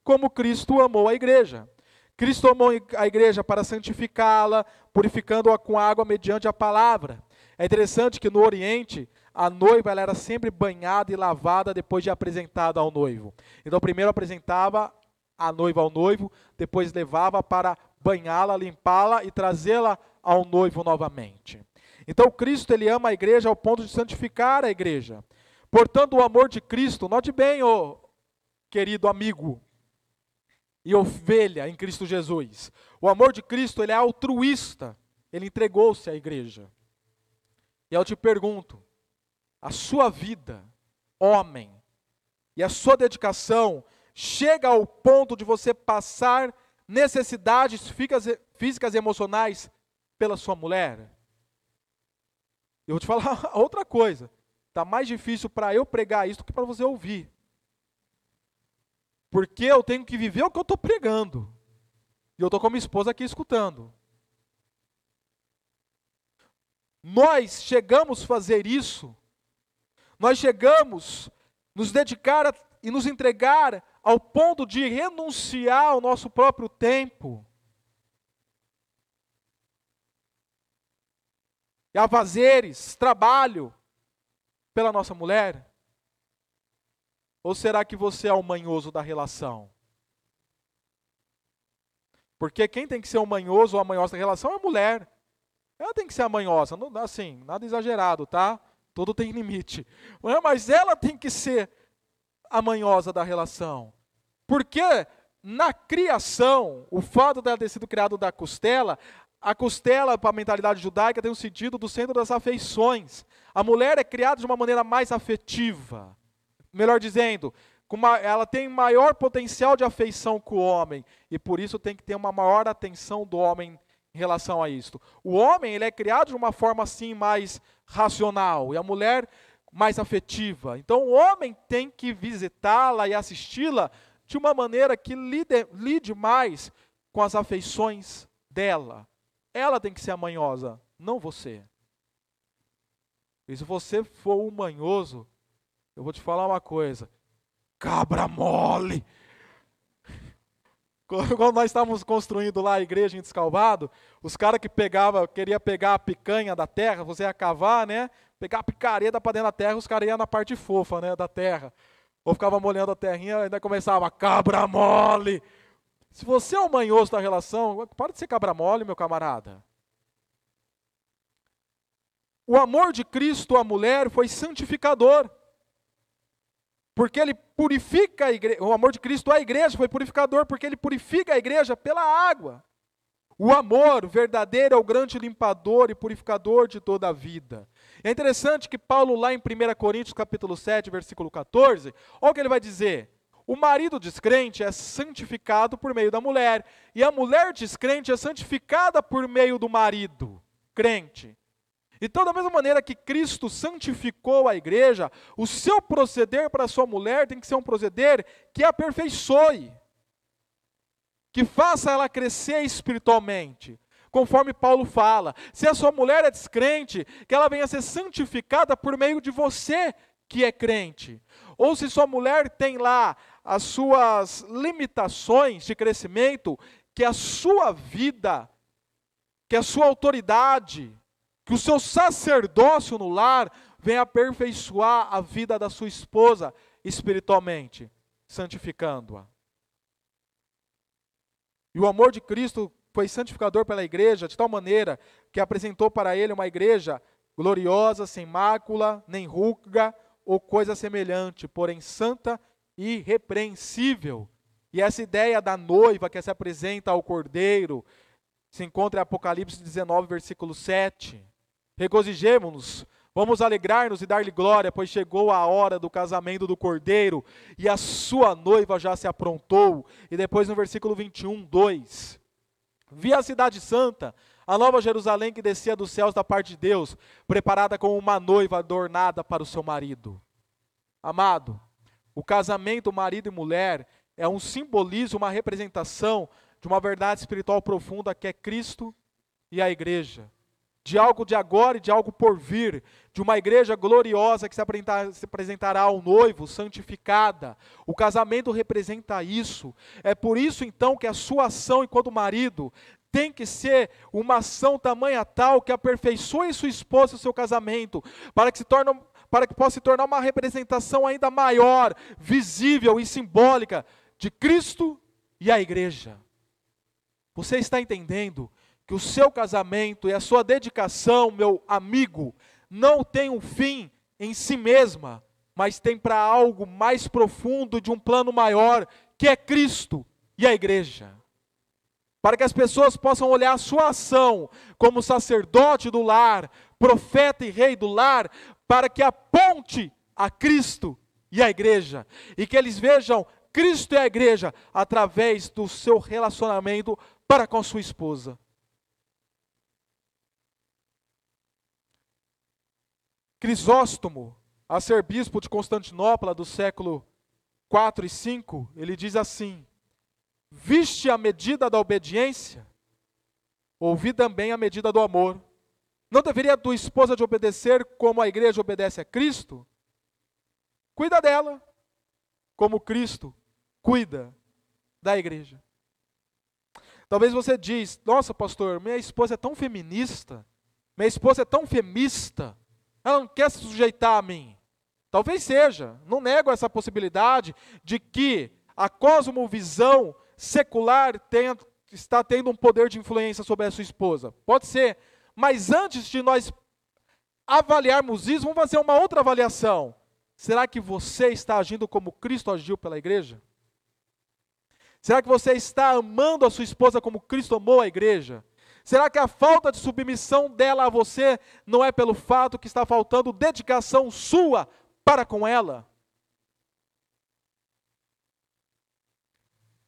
Como Cristo amou a igreja. Cristo amou a igreja para santificá-la, purificando-a com água mediante a palavra. É interessante que no Oriente, a noiva era sempre banhada e lavada depois de apresentada ao noivo. Então, primeiro apresentava a noiva ao noivo, depois levava para banhá-la, limpá-la e trazê-la ao noivo novamente. Então, Cristo ele ama a igreja ao ponto de santificar a igreja. Portanto, o amor de Cristo, note bem, ô querido amigo e ovelha em Cristo Jesus. O amor de Cristo ele é altruísta. Ele entregou-se à igreja. E eu te pergunto, a sua vida, homem, e a sua dedicação chega ao ponto de você passar necessidades físicas e emocionais pela sua mulher? Eu vou te falar [LAUGHS] outra coisa. Está mais difícil para eu pregar isso do que para você ouvir. Porque eu tenho que viver o que eu estou pregando. E eu estou com a minha esposa aqui escutando. Nós chegamos a fazer isso nós chegamos nos dedicar a, e nos entregar ao ponto de renunciar ao nosso próprio tempo. E a fazeres, trabalho pela nossa mulher? Ou será que você é o manhoso da relação? Porque quem tem que ser o manhoso ou a manhosa da relação é a mulher. Ela tem que ser a manhosa, assim, nada exagerado, tá? Tudo tem limite. Mas ela tem que ser a manhosa da relação. Porque na criação, o fato dela ter sido criado da costela, a costela, para a mentalidade judaica, tem um sentido do centro das afeições. A mulher é criada de uma maneira mais afetiva. Melhor dizendo, ela tem maior potencial de afeição com o homem e por isso tem que ter uma maior atenção do homem em relação a isto. O homem ele é criado de uma forma assim mais racional e a mulher mais afetiva. Então o homem tem que visitá-la e assisti-la de uma maneira que lide, lide mais com as afeições dela. Ela tem que ser a manhosa, não você. E se você for um manhoso, eu vou te falar uma coisa: cabra mole. [LAUGHS] Quando nós estávamos construindo lá a igreja em Descalvado, os caras que pegava, queria pegar a picanha da terra, você ia cavar, né? Pegar a picareta para dentro da terra, os caras iam na parte fofa, né, da terra. Ou ficava molhando a terrinha, ainda começava cabra mole. Se você é o manhoso da relação, para de ser cabra mole, meu camarada. O amor de Cristo à mulher foi santificador. Porque ele purifica a igreja, o amor de Cristo à igreja foi purificador, porque ele purifica a igreja pela água. O amor verdadeiro é o grande limpador e purificador de toda a vida. É interessante que Paulo, lá em 1 Coríntios capítulo 7, versículo 14, olha o que ele vai dizer. O marido descrente é santificado por meio da mulher, e a mulher descrente é santificada por meio do marido crente. Então, da mesma maneira que Cristo santificou a igreja, o seu proceder para a sua mulher tem que ser um proceder que aperfeiçoe, que faça ela crescer espiritualmente. Conforme Paulo fala, se a sua mulher é descrente, que ela venha a ser santificada por meio de você que é crente. Ou se sua mulher tem lá as suas limitações de crescimento, que a sua vida, que a sua autoridade, que o seu sacerdócio no lar venha aperfeiçoar a vida da sua esposa espiritualmente, santificando-a. E o amor de Cristo foi santificador pela igreja de tal maneira que apresentou para ele uma igreja gloriosa, sem mácula, nem ruga ou coisa semelhante, porém santa e irrepreensível. E essa ideia da noiva que se apresenta ao cordeiro se encontra em Apocalipse 19, versículo 7. Regozijemo-nos, vamos alegrar-nos e dar-lhe glória, pois chegou a hora do casamento do cordeiro e a sua noiva já se aprontou. E depois no versículo 21, 2. Vi a cidade santa, a nova Jerusalém que descia dos céus da parte de Deus, preparada como uma noiva adornada para o seu marido. Amado, o casamento marido e mulher é um simbolismo, uma representação de uma verdade espiritual profunda que é Cristo e a igreja de algo de agora e de algo por vir, de uma igreja gloriosa que se, se apresentará ao noivo, santificada. O casamento representa isso. É por isso então que a sua ação enquanto marido tem que ser uma ação tamanha tal que aperfeiçoe sua esposa e seu casamento, para que se torne para que possa se tornar uma representação ainda maior, visível e simbólica de Cristo e a igreja. Você está entendendo que o seu casamento e a sua dedicação, meu amigo, não tem um fim em si mesma, mas tem para algo mais profundo de um plano maior, que é Cristo e a igreja. Para que as pessoas possam olhar a sua ação como sacerdote do lar, profeta e rei do lar, para que aponte a Cristo e a igreja, e que eles vejam Cristo e a igreja através do seu relacionamento para com sua esposa. Crisóstomo, arcebispo de Constantinopla do século 4 e 5, ele diz assim: Viste a medida da obediência, ouvi também a medida do amor. Não deveria tua esposa de obedecer como a igreja obedece a Cristo? Cuida dela, como Cristo cuida da igreja. Talvez você diz: "Nossa, pastor, minha esposa é tão feminista, minha esposa é tão femista. Ela não quer se sujeitar a mim. Talvez seja, não nego essa possibilidade de que a cosmovisão secular tenha, está tendo um poder de influência sobre a sua esposa. Pode ser. Mas antes de nós avaliarmos isso, vamos fazer uma outra avaliação. Será que você está agindo como Cristo agiu pela igreja? Será que você está amando a sua esposa como Cristo amou a igreja? Será que a falta de submissão dela a você não é pelo fato que está faltando dedicação sua para com ela?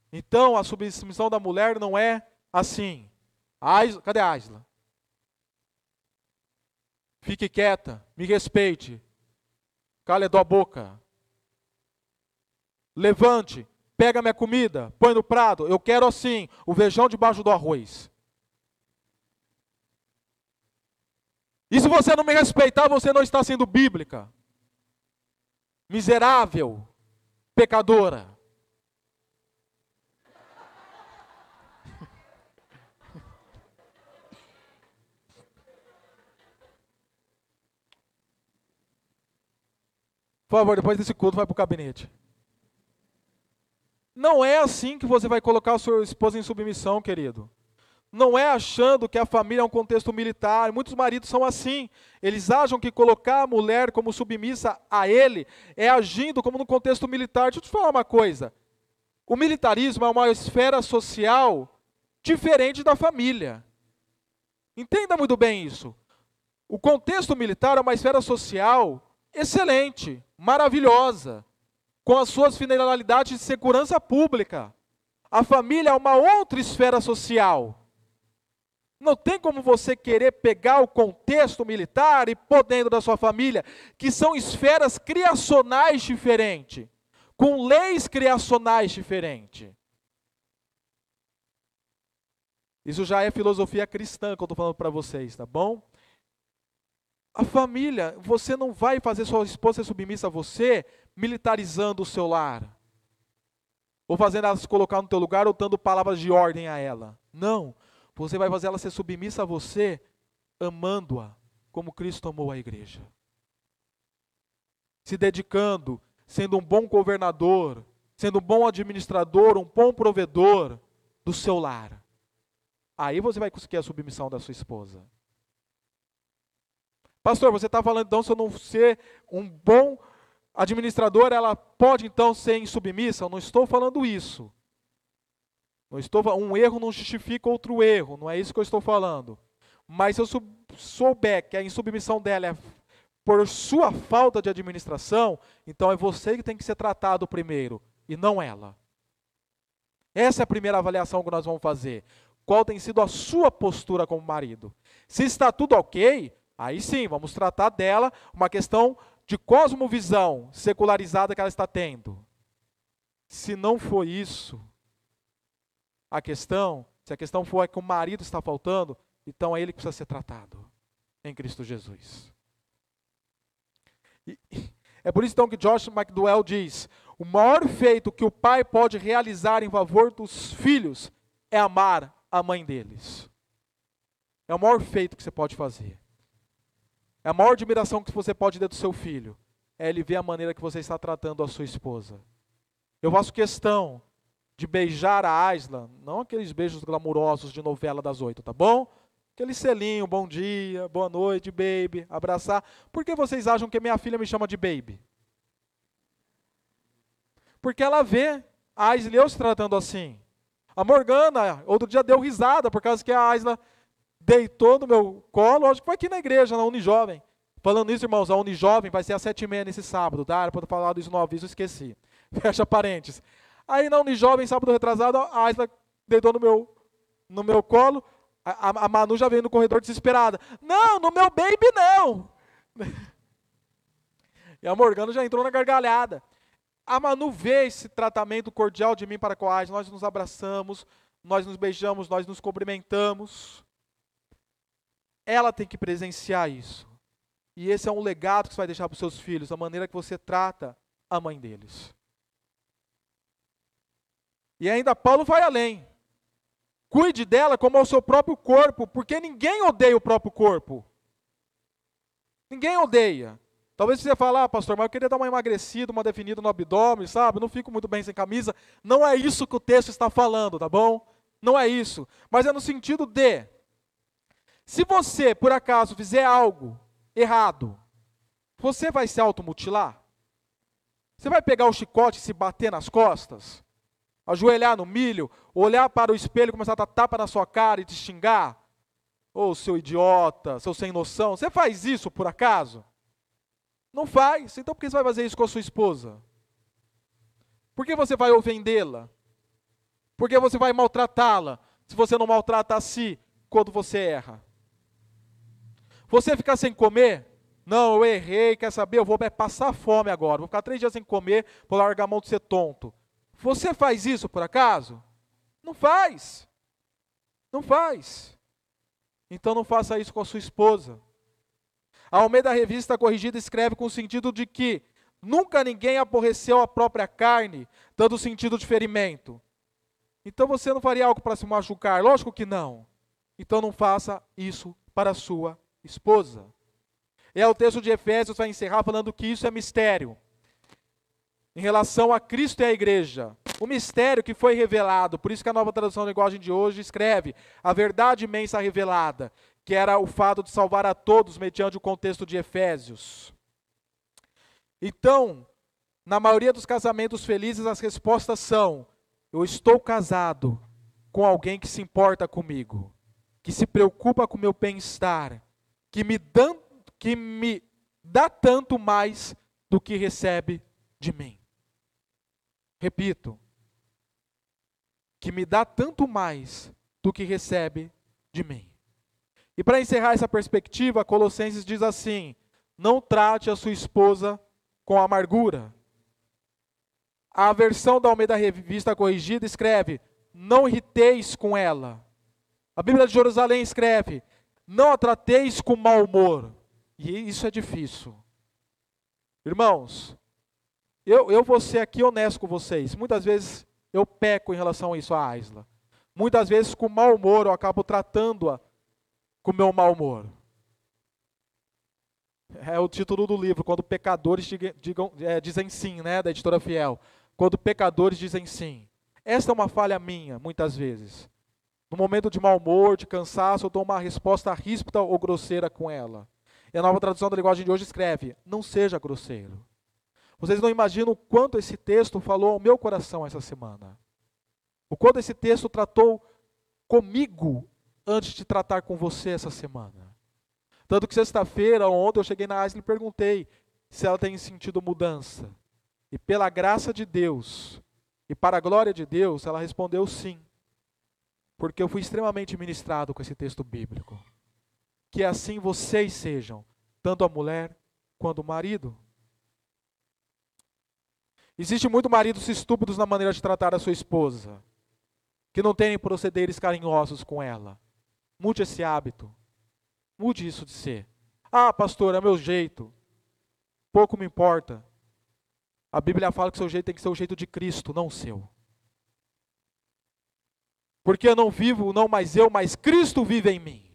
Então a submissão da mulher não é assim. Aisla, cadê a Aisla? Fique quieta, me respeite. Cale a boca. Levante, pega minha comida, põe no prato. Eu quero assim, o feijão debaixo do arroz. E se você não me respeitar, você não está sendo bíblica. Miserável, pecadora. Por favor, depois desse culto, vai para o gabinete. Não é assim que você vai colocar a sua esposa em submissão, querido. Não é achando que a família é um contexto militar. Muitos maridos são assim. Eles acham que colocar a mulher como submissa a ele é agindo como no contexto militar. Deixa eu te falar uma coisa. O militarismo é uma esfera social diferente da família. Entenda muito bem isso. O contexto militar é uma esfera social excelente, maravilhosa, com as suas finalidades de segurança pública. A família é uma outra esfera social. Não tem como você querer pegar o contexto militar e pôr dentro da sua família, que são esferas criacionais diferentes, com leis criacionais diferentes. Isso já é filosofia cristã que eu estou falando para vocês, tá bom? A família, você não vai fazer sua esposa ser submissa a você militarizando o seu lar. Ou fazendo ela se colocar no teu lugar ou dando palavras de ordem a ela. Não. Você vai fazer ela ser submissa a você amando-a como Cristo amou a igreja. Se dedicando, sendo um bom governador, sendo um bom administrador, um bom provedor do seu lar. Aí você vai conseguir a submissão da sua esposa. Pastor, você está falando então se eu não ser um bom administrador, ela pode então ser insubmissa? Eu não estou falando isso. Não estou um erro não justifica outro erro, não é isso que eu estou falando. Mas se eu souber que a insubmissão dela é por sua falta de administração, então é você que tem que ser tratado primeiro e não ela. Essa é a primeira avaliação que nós vamos fazer. Qual tem sido a sua postura como marido? Se está tudo ok, Aí sim, vamos tratar dela uma questão de cosmovisão secularizada que ela está tendo. Se não for isso, a questão, se a questão for que o marido está faltando, então é ele que precisa ser tratado em Cristo Jesus. E, é por isso então que Josh McDowell diz: o maior feito que o pai pode realizar em favor dos filhos é amar a mãe deles. É o maior feito que você pode fazer. É a maior admiração que você pode ter do seu filho é ele ver a maneira que você está tratando a sua esposa. Eu faço questão de beijar a Aisla, não aqueles beijos glamurosos de novela das oito, tá bom? Aquele selinho, bom dia, boa noite, baby, abraçar. Por que vocês acham que minha filha me chama de baby? Porque ela vê a Aisla eu se tratando assim. A Morgana, outro dia deu risada por causa que a Aisla deitou no meu colo, acho que foi aqui na igreja, na Unijovem. Falando isso, irmãos, a Unijovem vai ser às sete e meia nesse sábado, tá? Era para falar isso no aviso, esqueci. [LAUGHS] Fecha parênteses. Aí na Unijovem, sábado retrasado, a Aisla deitou no meu, no meu colo, a, a, Manu já veio no corredor desesperada. Não, no meu baby não! [LAUGHS] e a Morgana já entrou na gargalhada. A Manu vê esse tratamento cordial de mim para com a Aisla, nós nos abraçamos, nós nos beijamos, nós nos cumprimentamos. Ela tem que presenciar isso. E esse é um legado que você vai deixar para os seus filhos, a maneira que você trata a mãe deles. E ainda Paulo vai além. Cuide dela como ao seu próprio corpo, porque ninguém odeia o próprio corpo. Ninguém odeia. Talvez você fale, ah, pastor, mas eu queria dar uma emagrecida, uma definida no abdômen, sabe? Não fico muito bem sem camisa. Não é isso que o texto está falando, tá bom? Não é isso. Mas é no sentido de se você, por acaso, fizer algo errado, você vai se automutilar? Você vai pegar o chicote e se bater nas costas? Ajoelhar no milho? Olhar para o espelho e começar a dar tapa na sua cara e te xingar? Ô oh, seu idiota, seu sem noção. Você faz isso por acaso? Não faz. Então por que você vai fazer isso com a sua esposa? Por que você vai ofendê-la? Porque você vai maltratá-la se você não maltrata a si quando você erra. Você ficar sem comer? Não, eu errei, quer saber? Eu vou passar fome agora. Vou ficar três dias sem comer, vou largar a mão de ser tonto. Você faz isso por acaso? Não faz. Não faz. Então não faça isso com a sua esposa. A Almeida Revista Corrigida escreve com o sentido de que nunca ninguém aborreceu a própria carne, dando sentido de ferimento. Então você não faria algo para se machucar? Lógico que não. Então não faça isso para a sua esposa. É o texto de Efésios vai encerrar falando que isso é mistério. Em relação a Cristo e a igreja. O mistério que foi revelado, por isso que a nova tradução da linguagem de hoje escreve a verdade imensa revelada, que era o fato de salvar a todos mediante o contexto de Efésios. Então, na maioria dos casamentos felizes, as respostas são: eu estou casado com alguém que se importa comigo, que se preocupa com o meu bem-estar, que me, que me dá tanto mais do que recebe de mim. Repito, que me dá tanto mais do que recebe de mim. E para encerrar essa perspectiva, Colossenses diz assim: não trate a sua esposa com amargura. A versão da Almeida Revista Corrigida escreve: não irriteis com ela. A Bíblia de Jerusalém escreve: não a trateis com mau humor. E isso é difícil. Irmãos, eu, eu vou ser aqui honesto com vocês. Muitas vezes eu peco em relação a isso, a Aisla. Muitas vezes, com mau humor, eu acabo tratando-a com meu mau humor. É o título do livro, quando pecadores digam, é, dizem sim, né, da editora Fiel. Quando pecadores dizem sim. Esta é uma falha minha, muitas vezes. No momento de mau humor, de cansaço, eu dou uma resposta ríspida ou grosseira com ela. E a nova tradução da linguagem de hoje escreve: não seja grosseiro. Vocês não imaginam o quanto esse texto falou ao meu coração essa semana. O quanto esse texto tratou comigo antes de tratar com você essa semana. Tanto que sexta-feira, ontem, eu cheguei na Asla e perguntei se ela tem sentido mudança. E pela graça de Deus, e para a glória de Deus, ela respondeu sim. Porque eu fui extremamente ministrado com esse texto bíblico. Que assim vocês sejam, tanto a mulher quanto o marido. Existe muito maridos estúpidos na maneira de tratar a sua esposa, que não têm procederes carinhosos com ela. Mude esse hábito. Mude isso de ser. Ah, pastor, é meu jeito. Pouco me importa. A Bíblia fala que seu jeito tem que ser o jeito de Cristo, não o seu. Porque eu não vivo, não mais eu, mas Cristo vive em mim.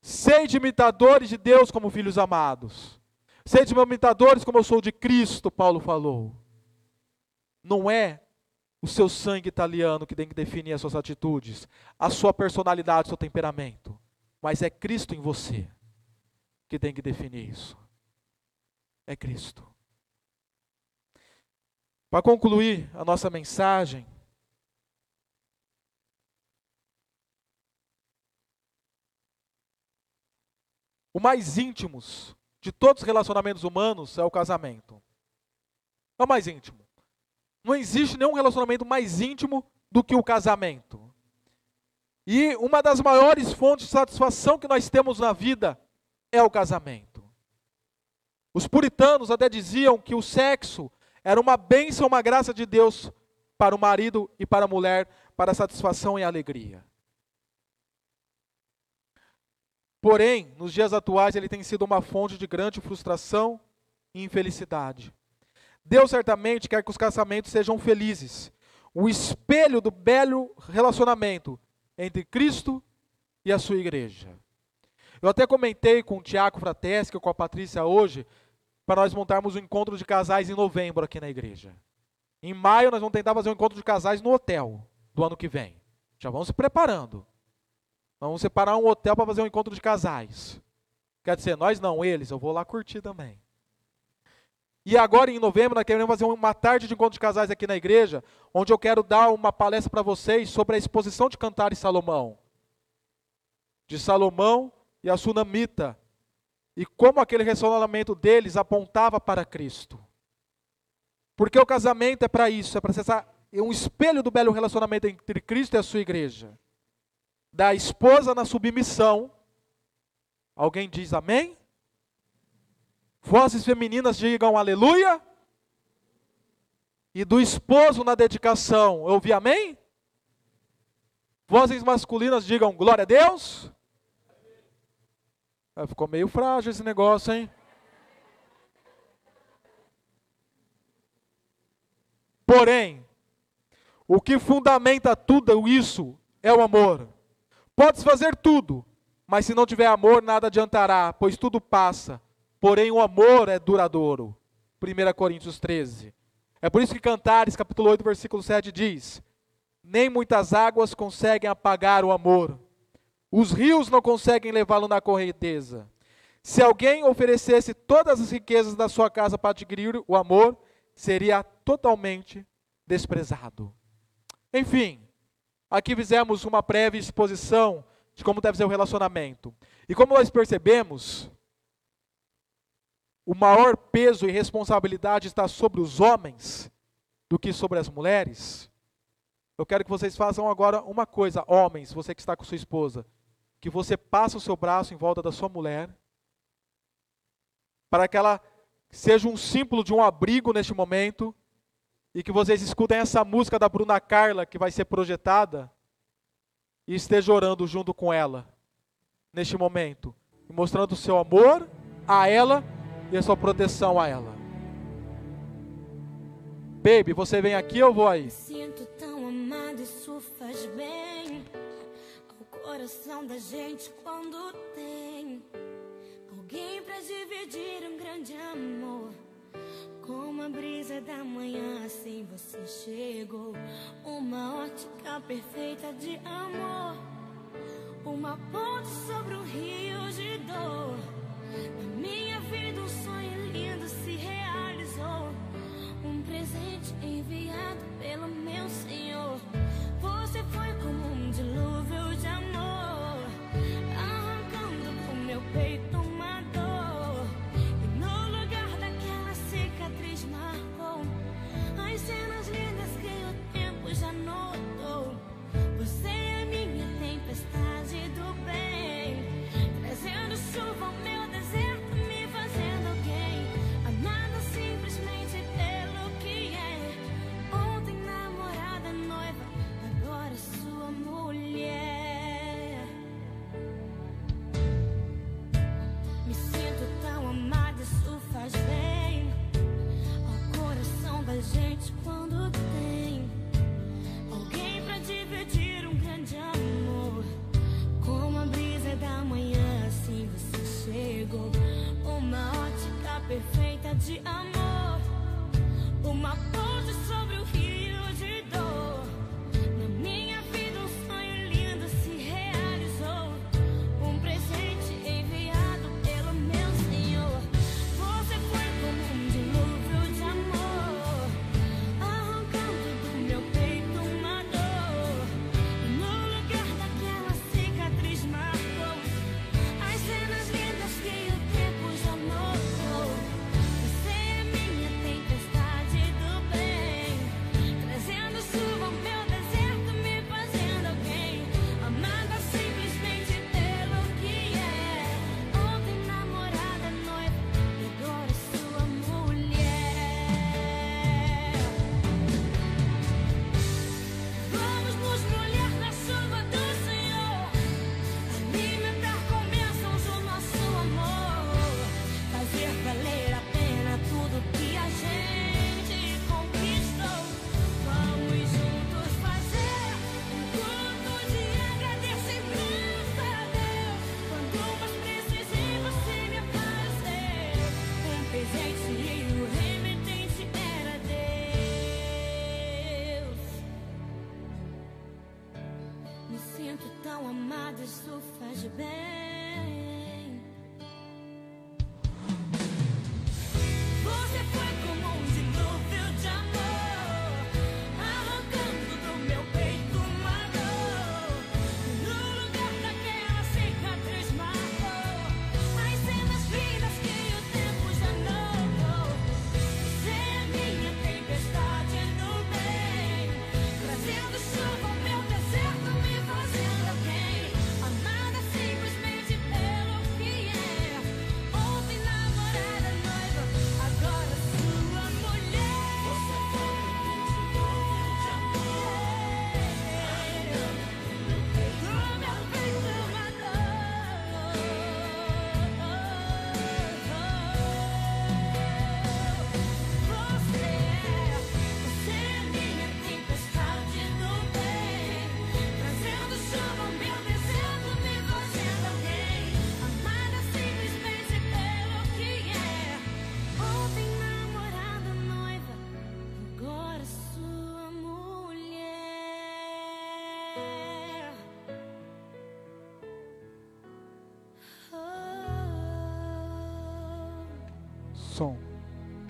Sede imitadores de Deus como filhos amados. Sede meus imitadores como eu sou de Cristo, Paulo falou. Não é o seu sangue italiano que tem que definir as suas atitudes, a sua personalidade, o seu temperamento, mas é Cristo em você que tem que definir isso. É Cristo. Para concluir a nossa mensagem, o mais íntimos de todos os relacionamentos humanos é o casamento. É o mais íntimo. Não existe nenhum relacionamento mais íntimo do que o casamento. E uma das maiores fontes de satisfação que nós temos na vida é o casamento. Os puritanos até diziam que o sexo era uma bênção, uma graça de Deus para o marido e para a mulher, para satisfação e alegria. Porém, nos dias atuais, ele tem sido uma fonte de grande frustração e infelicidade. Deus certamente quer que os casamentos sejam felizes, o espelho do belo relacionamento entre Cristo e a sua igreja. Eu até comentei com o Tiago Frateschi, com a Patrícia hoje, para nós montarmos um encontro de casais em novembro aqui na igreja. Em maio nós vamos tentar fazer um encontro de casais no hotel do ano que vem. Já vamos se preparando. Vamos separar um hotel para fazer um encontro de casais. Quer dizer, nós não, eles, eu vou lá curtir também. E agora em novembro nós queremos fazer uma tarde de encontro de casais aqui na igreja, onde eu quero dar uma palestra para vocês sobre a exposição de Cantares Salomão. De Salomão e a Sunamita. E como aquele relacionamento deles apontava para Cristo. Porque o casamento é para isso, é para ser essa um espelho do belo relacionamento entre Cristo e a sua igreja. Da esposa na submissão. Alguém diz amém? Vozes femininas digam aleluia. E do esposo na dedicação, eu amém? Vozes masculinas digam glória a Deus. É, ficou meio frágil esse negócio, hein? Porém, o que fundamenta tudo isso é o amor. Podes fazer tudo, mas se não tiver amor, nada adiantará, pois tudo passa. Porém, o amor é duradouro. 1 Coríntios 13. É por isso que Cantares, capítulo 8, versículo 7 diz: Nem muitas águas conseguem apagar o amor. Os rios não conseguem levá-lo na correnteza. Se alguém oferecesse todas as riquezas da sua casa para adquirir o amor, seria totalmente desprezado. Enfim, aqui fizemos uma breve exposição de como deve ser o relacionamento. E como nós percebemos, o maior peso e responsabilidade está sobre os homens do que sobre as mulheres. Eu quero que vocês façam agora uma coisa, homens, você que está com sua esposa, que você passe o seu braço em volta da sua mulher, para que ela seja um símbolo de um abrigo neste momento, e que vocês escutem essa música da Bruna Carla que vai ser projetada e esteja orando junto com ela neste momento, mostrando o seu amor a ela e a sua proteção a ela. Baby, você vem aqui ou vou aí? Sinto tão amado, isso faz bem ao coração da gente quando tem alguém para dividir um grande amor. Como a brisa da manhã, assim você chegou. Uma ótica perfeita de amor. Uma ponte sobre um rio de dor. Na minha vida, um sonho lindo se realizou. Um presente enviado pelo meu Senhor. Você foi como um dilúvio de amor. Arrancando do meu peito quando tem alguém pra dividir um grande amor. Como a brisa da manhã, assim você chegou. Uma ótica perfeita de amor. Uma ponte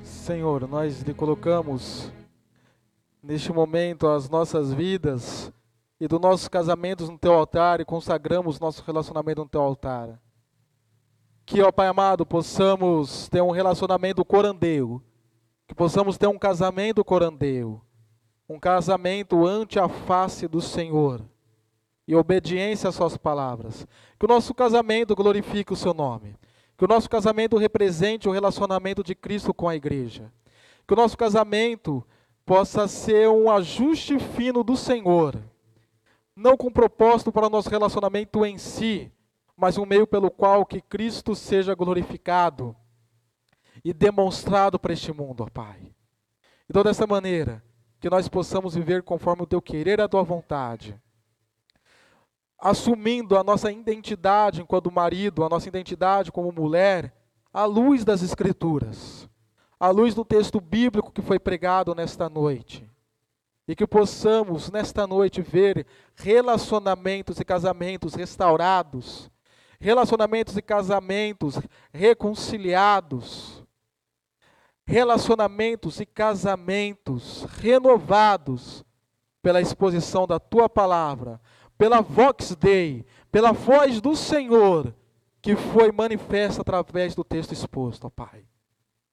Senhor, nós lhe colocamos neste momento as nossas vidas e dos nossos casamentos no teu altar e consagramos nosso relacionamento no teu altar. Que, ó Pai amado, possamos ter um relacionamento corandeu, que possamos ter um casamento corandeu, um casamento ante a face do Senhor e obediência às suas palavras. Que o nosso casamento glorifique o seu nome. Que o nosso casamento represente o relacionamento de Cristo com a igreja. Que o nosso casamento possa ser um ajuste fino do Senhor não com propósito para o nosso relacionamento em si, mas um meio pelo qual que Cristo seja glorificado e demonstrado para este mundo, ó Pai. Então, dessa maneira, que nós possamos viver conforme o teu querer e a tua vontade, assumindo a nossa identidade enquanto marido, a nossa identidade como mulher, à luz das Escrituras, à luz do texto bíblico que foi pregado nesta noite. E que possamos nesta noite ver relacionamentos e casamentos restaurados, relacionamentos e casamentos reconciliados, relacionamentos e casamentos renovados pela exposição da tua palavra, pela vox dei, pela voz do Senhor que foi manifesta através do texto exposto, ó Pai.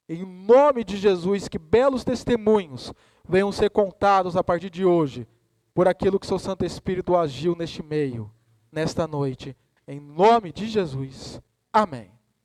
Em nome de Jesus, que belos testemunhos venham ser contados a partir de hoje por aquilo que seu Santo Espírito agiu neste meio, nesta noite. Em nome de Jesus. Amém.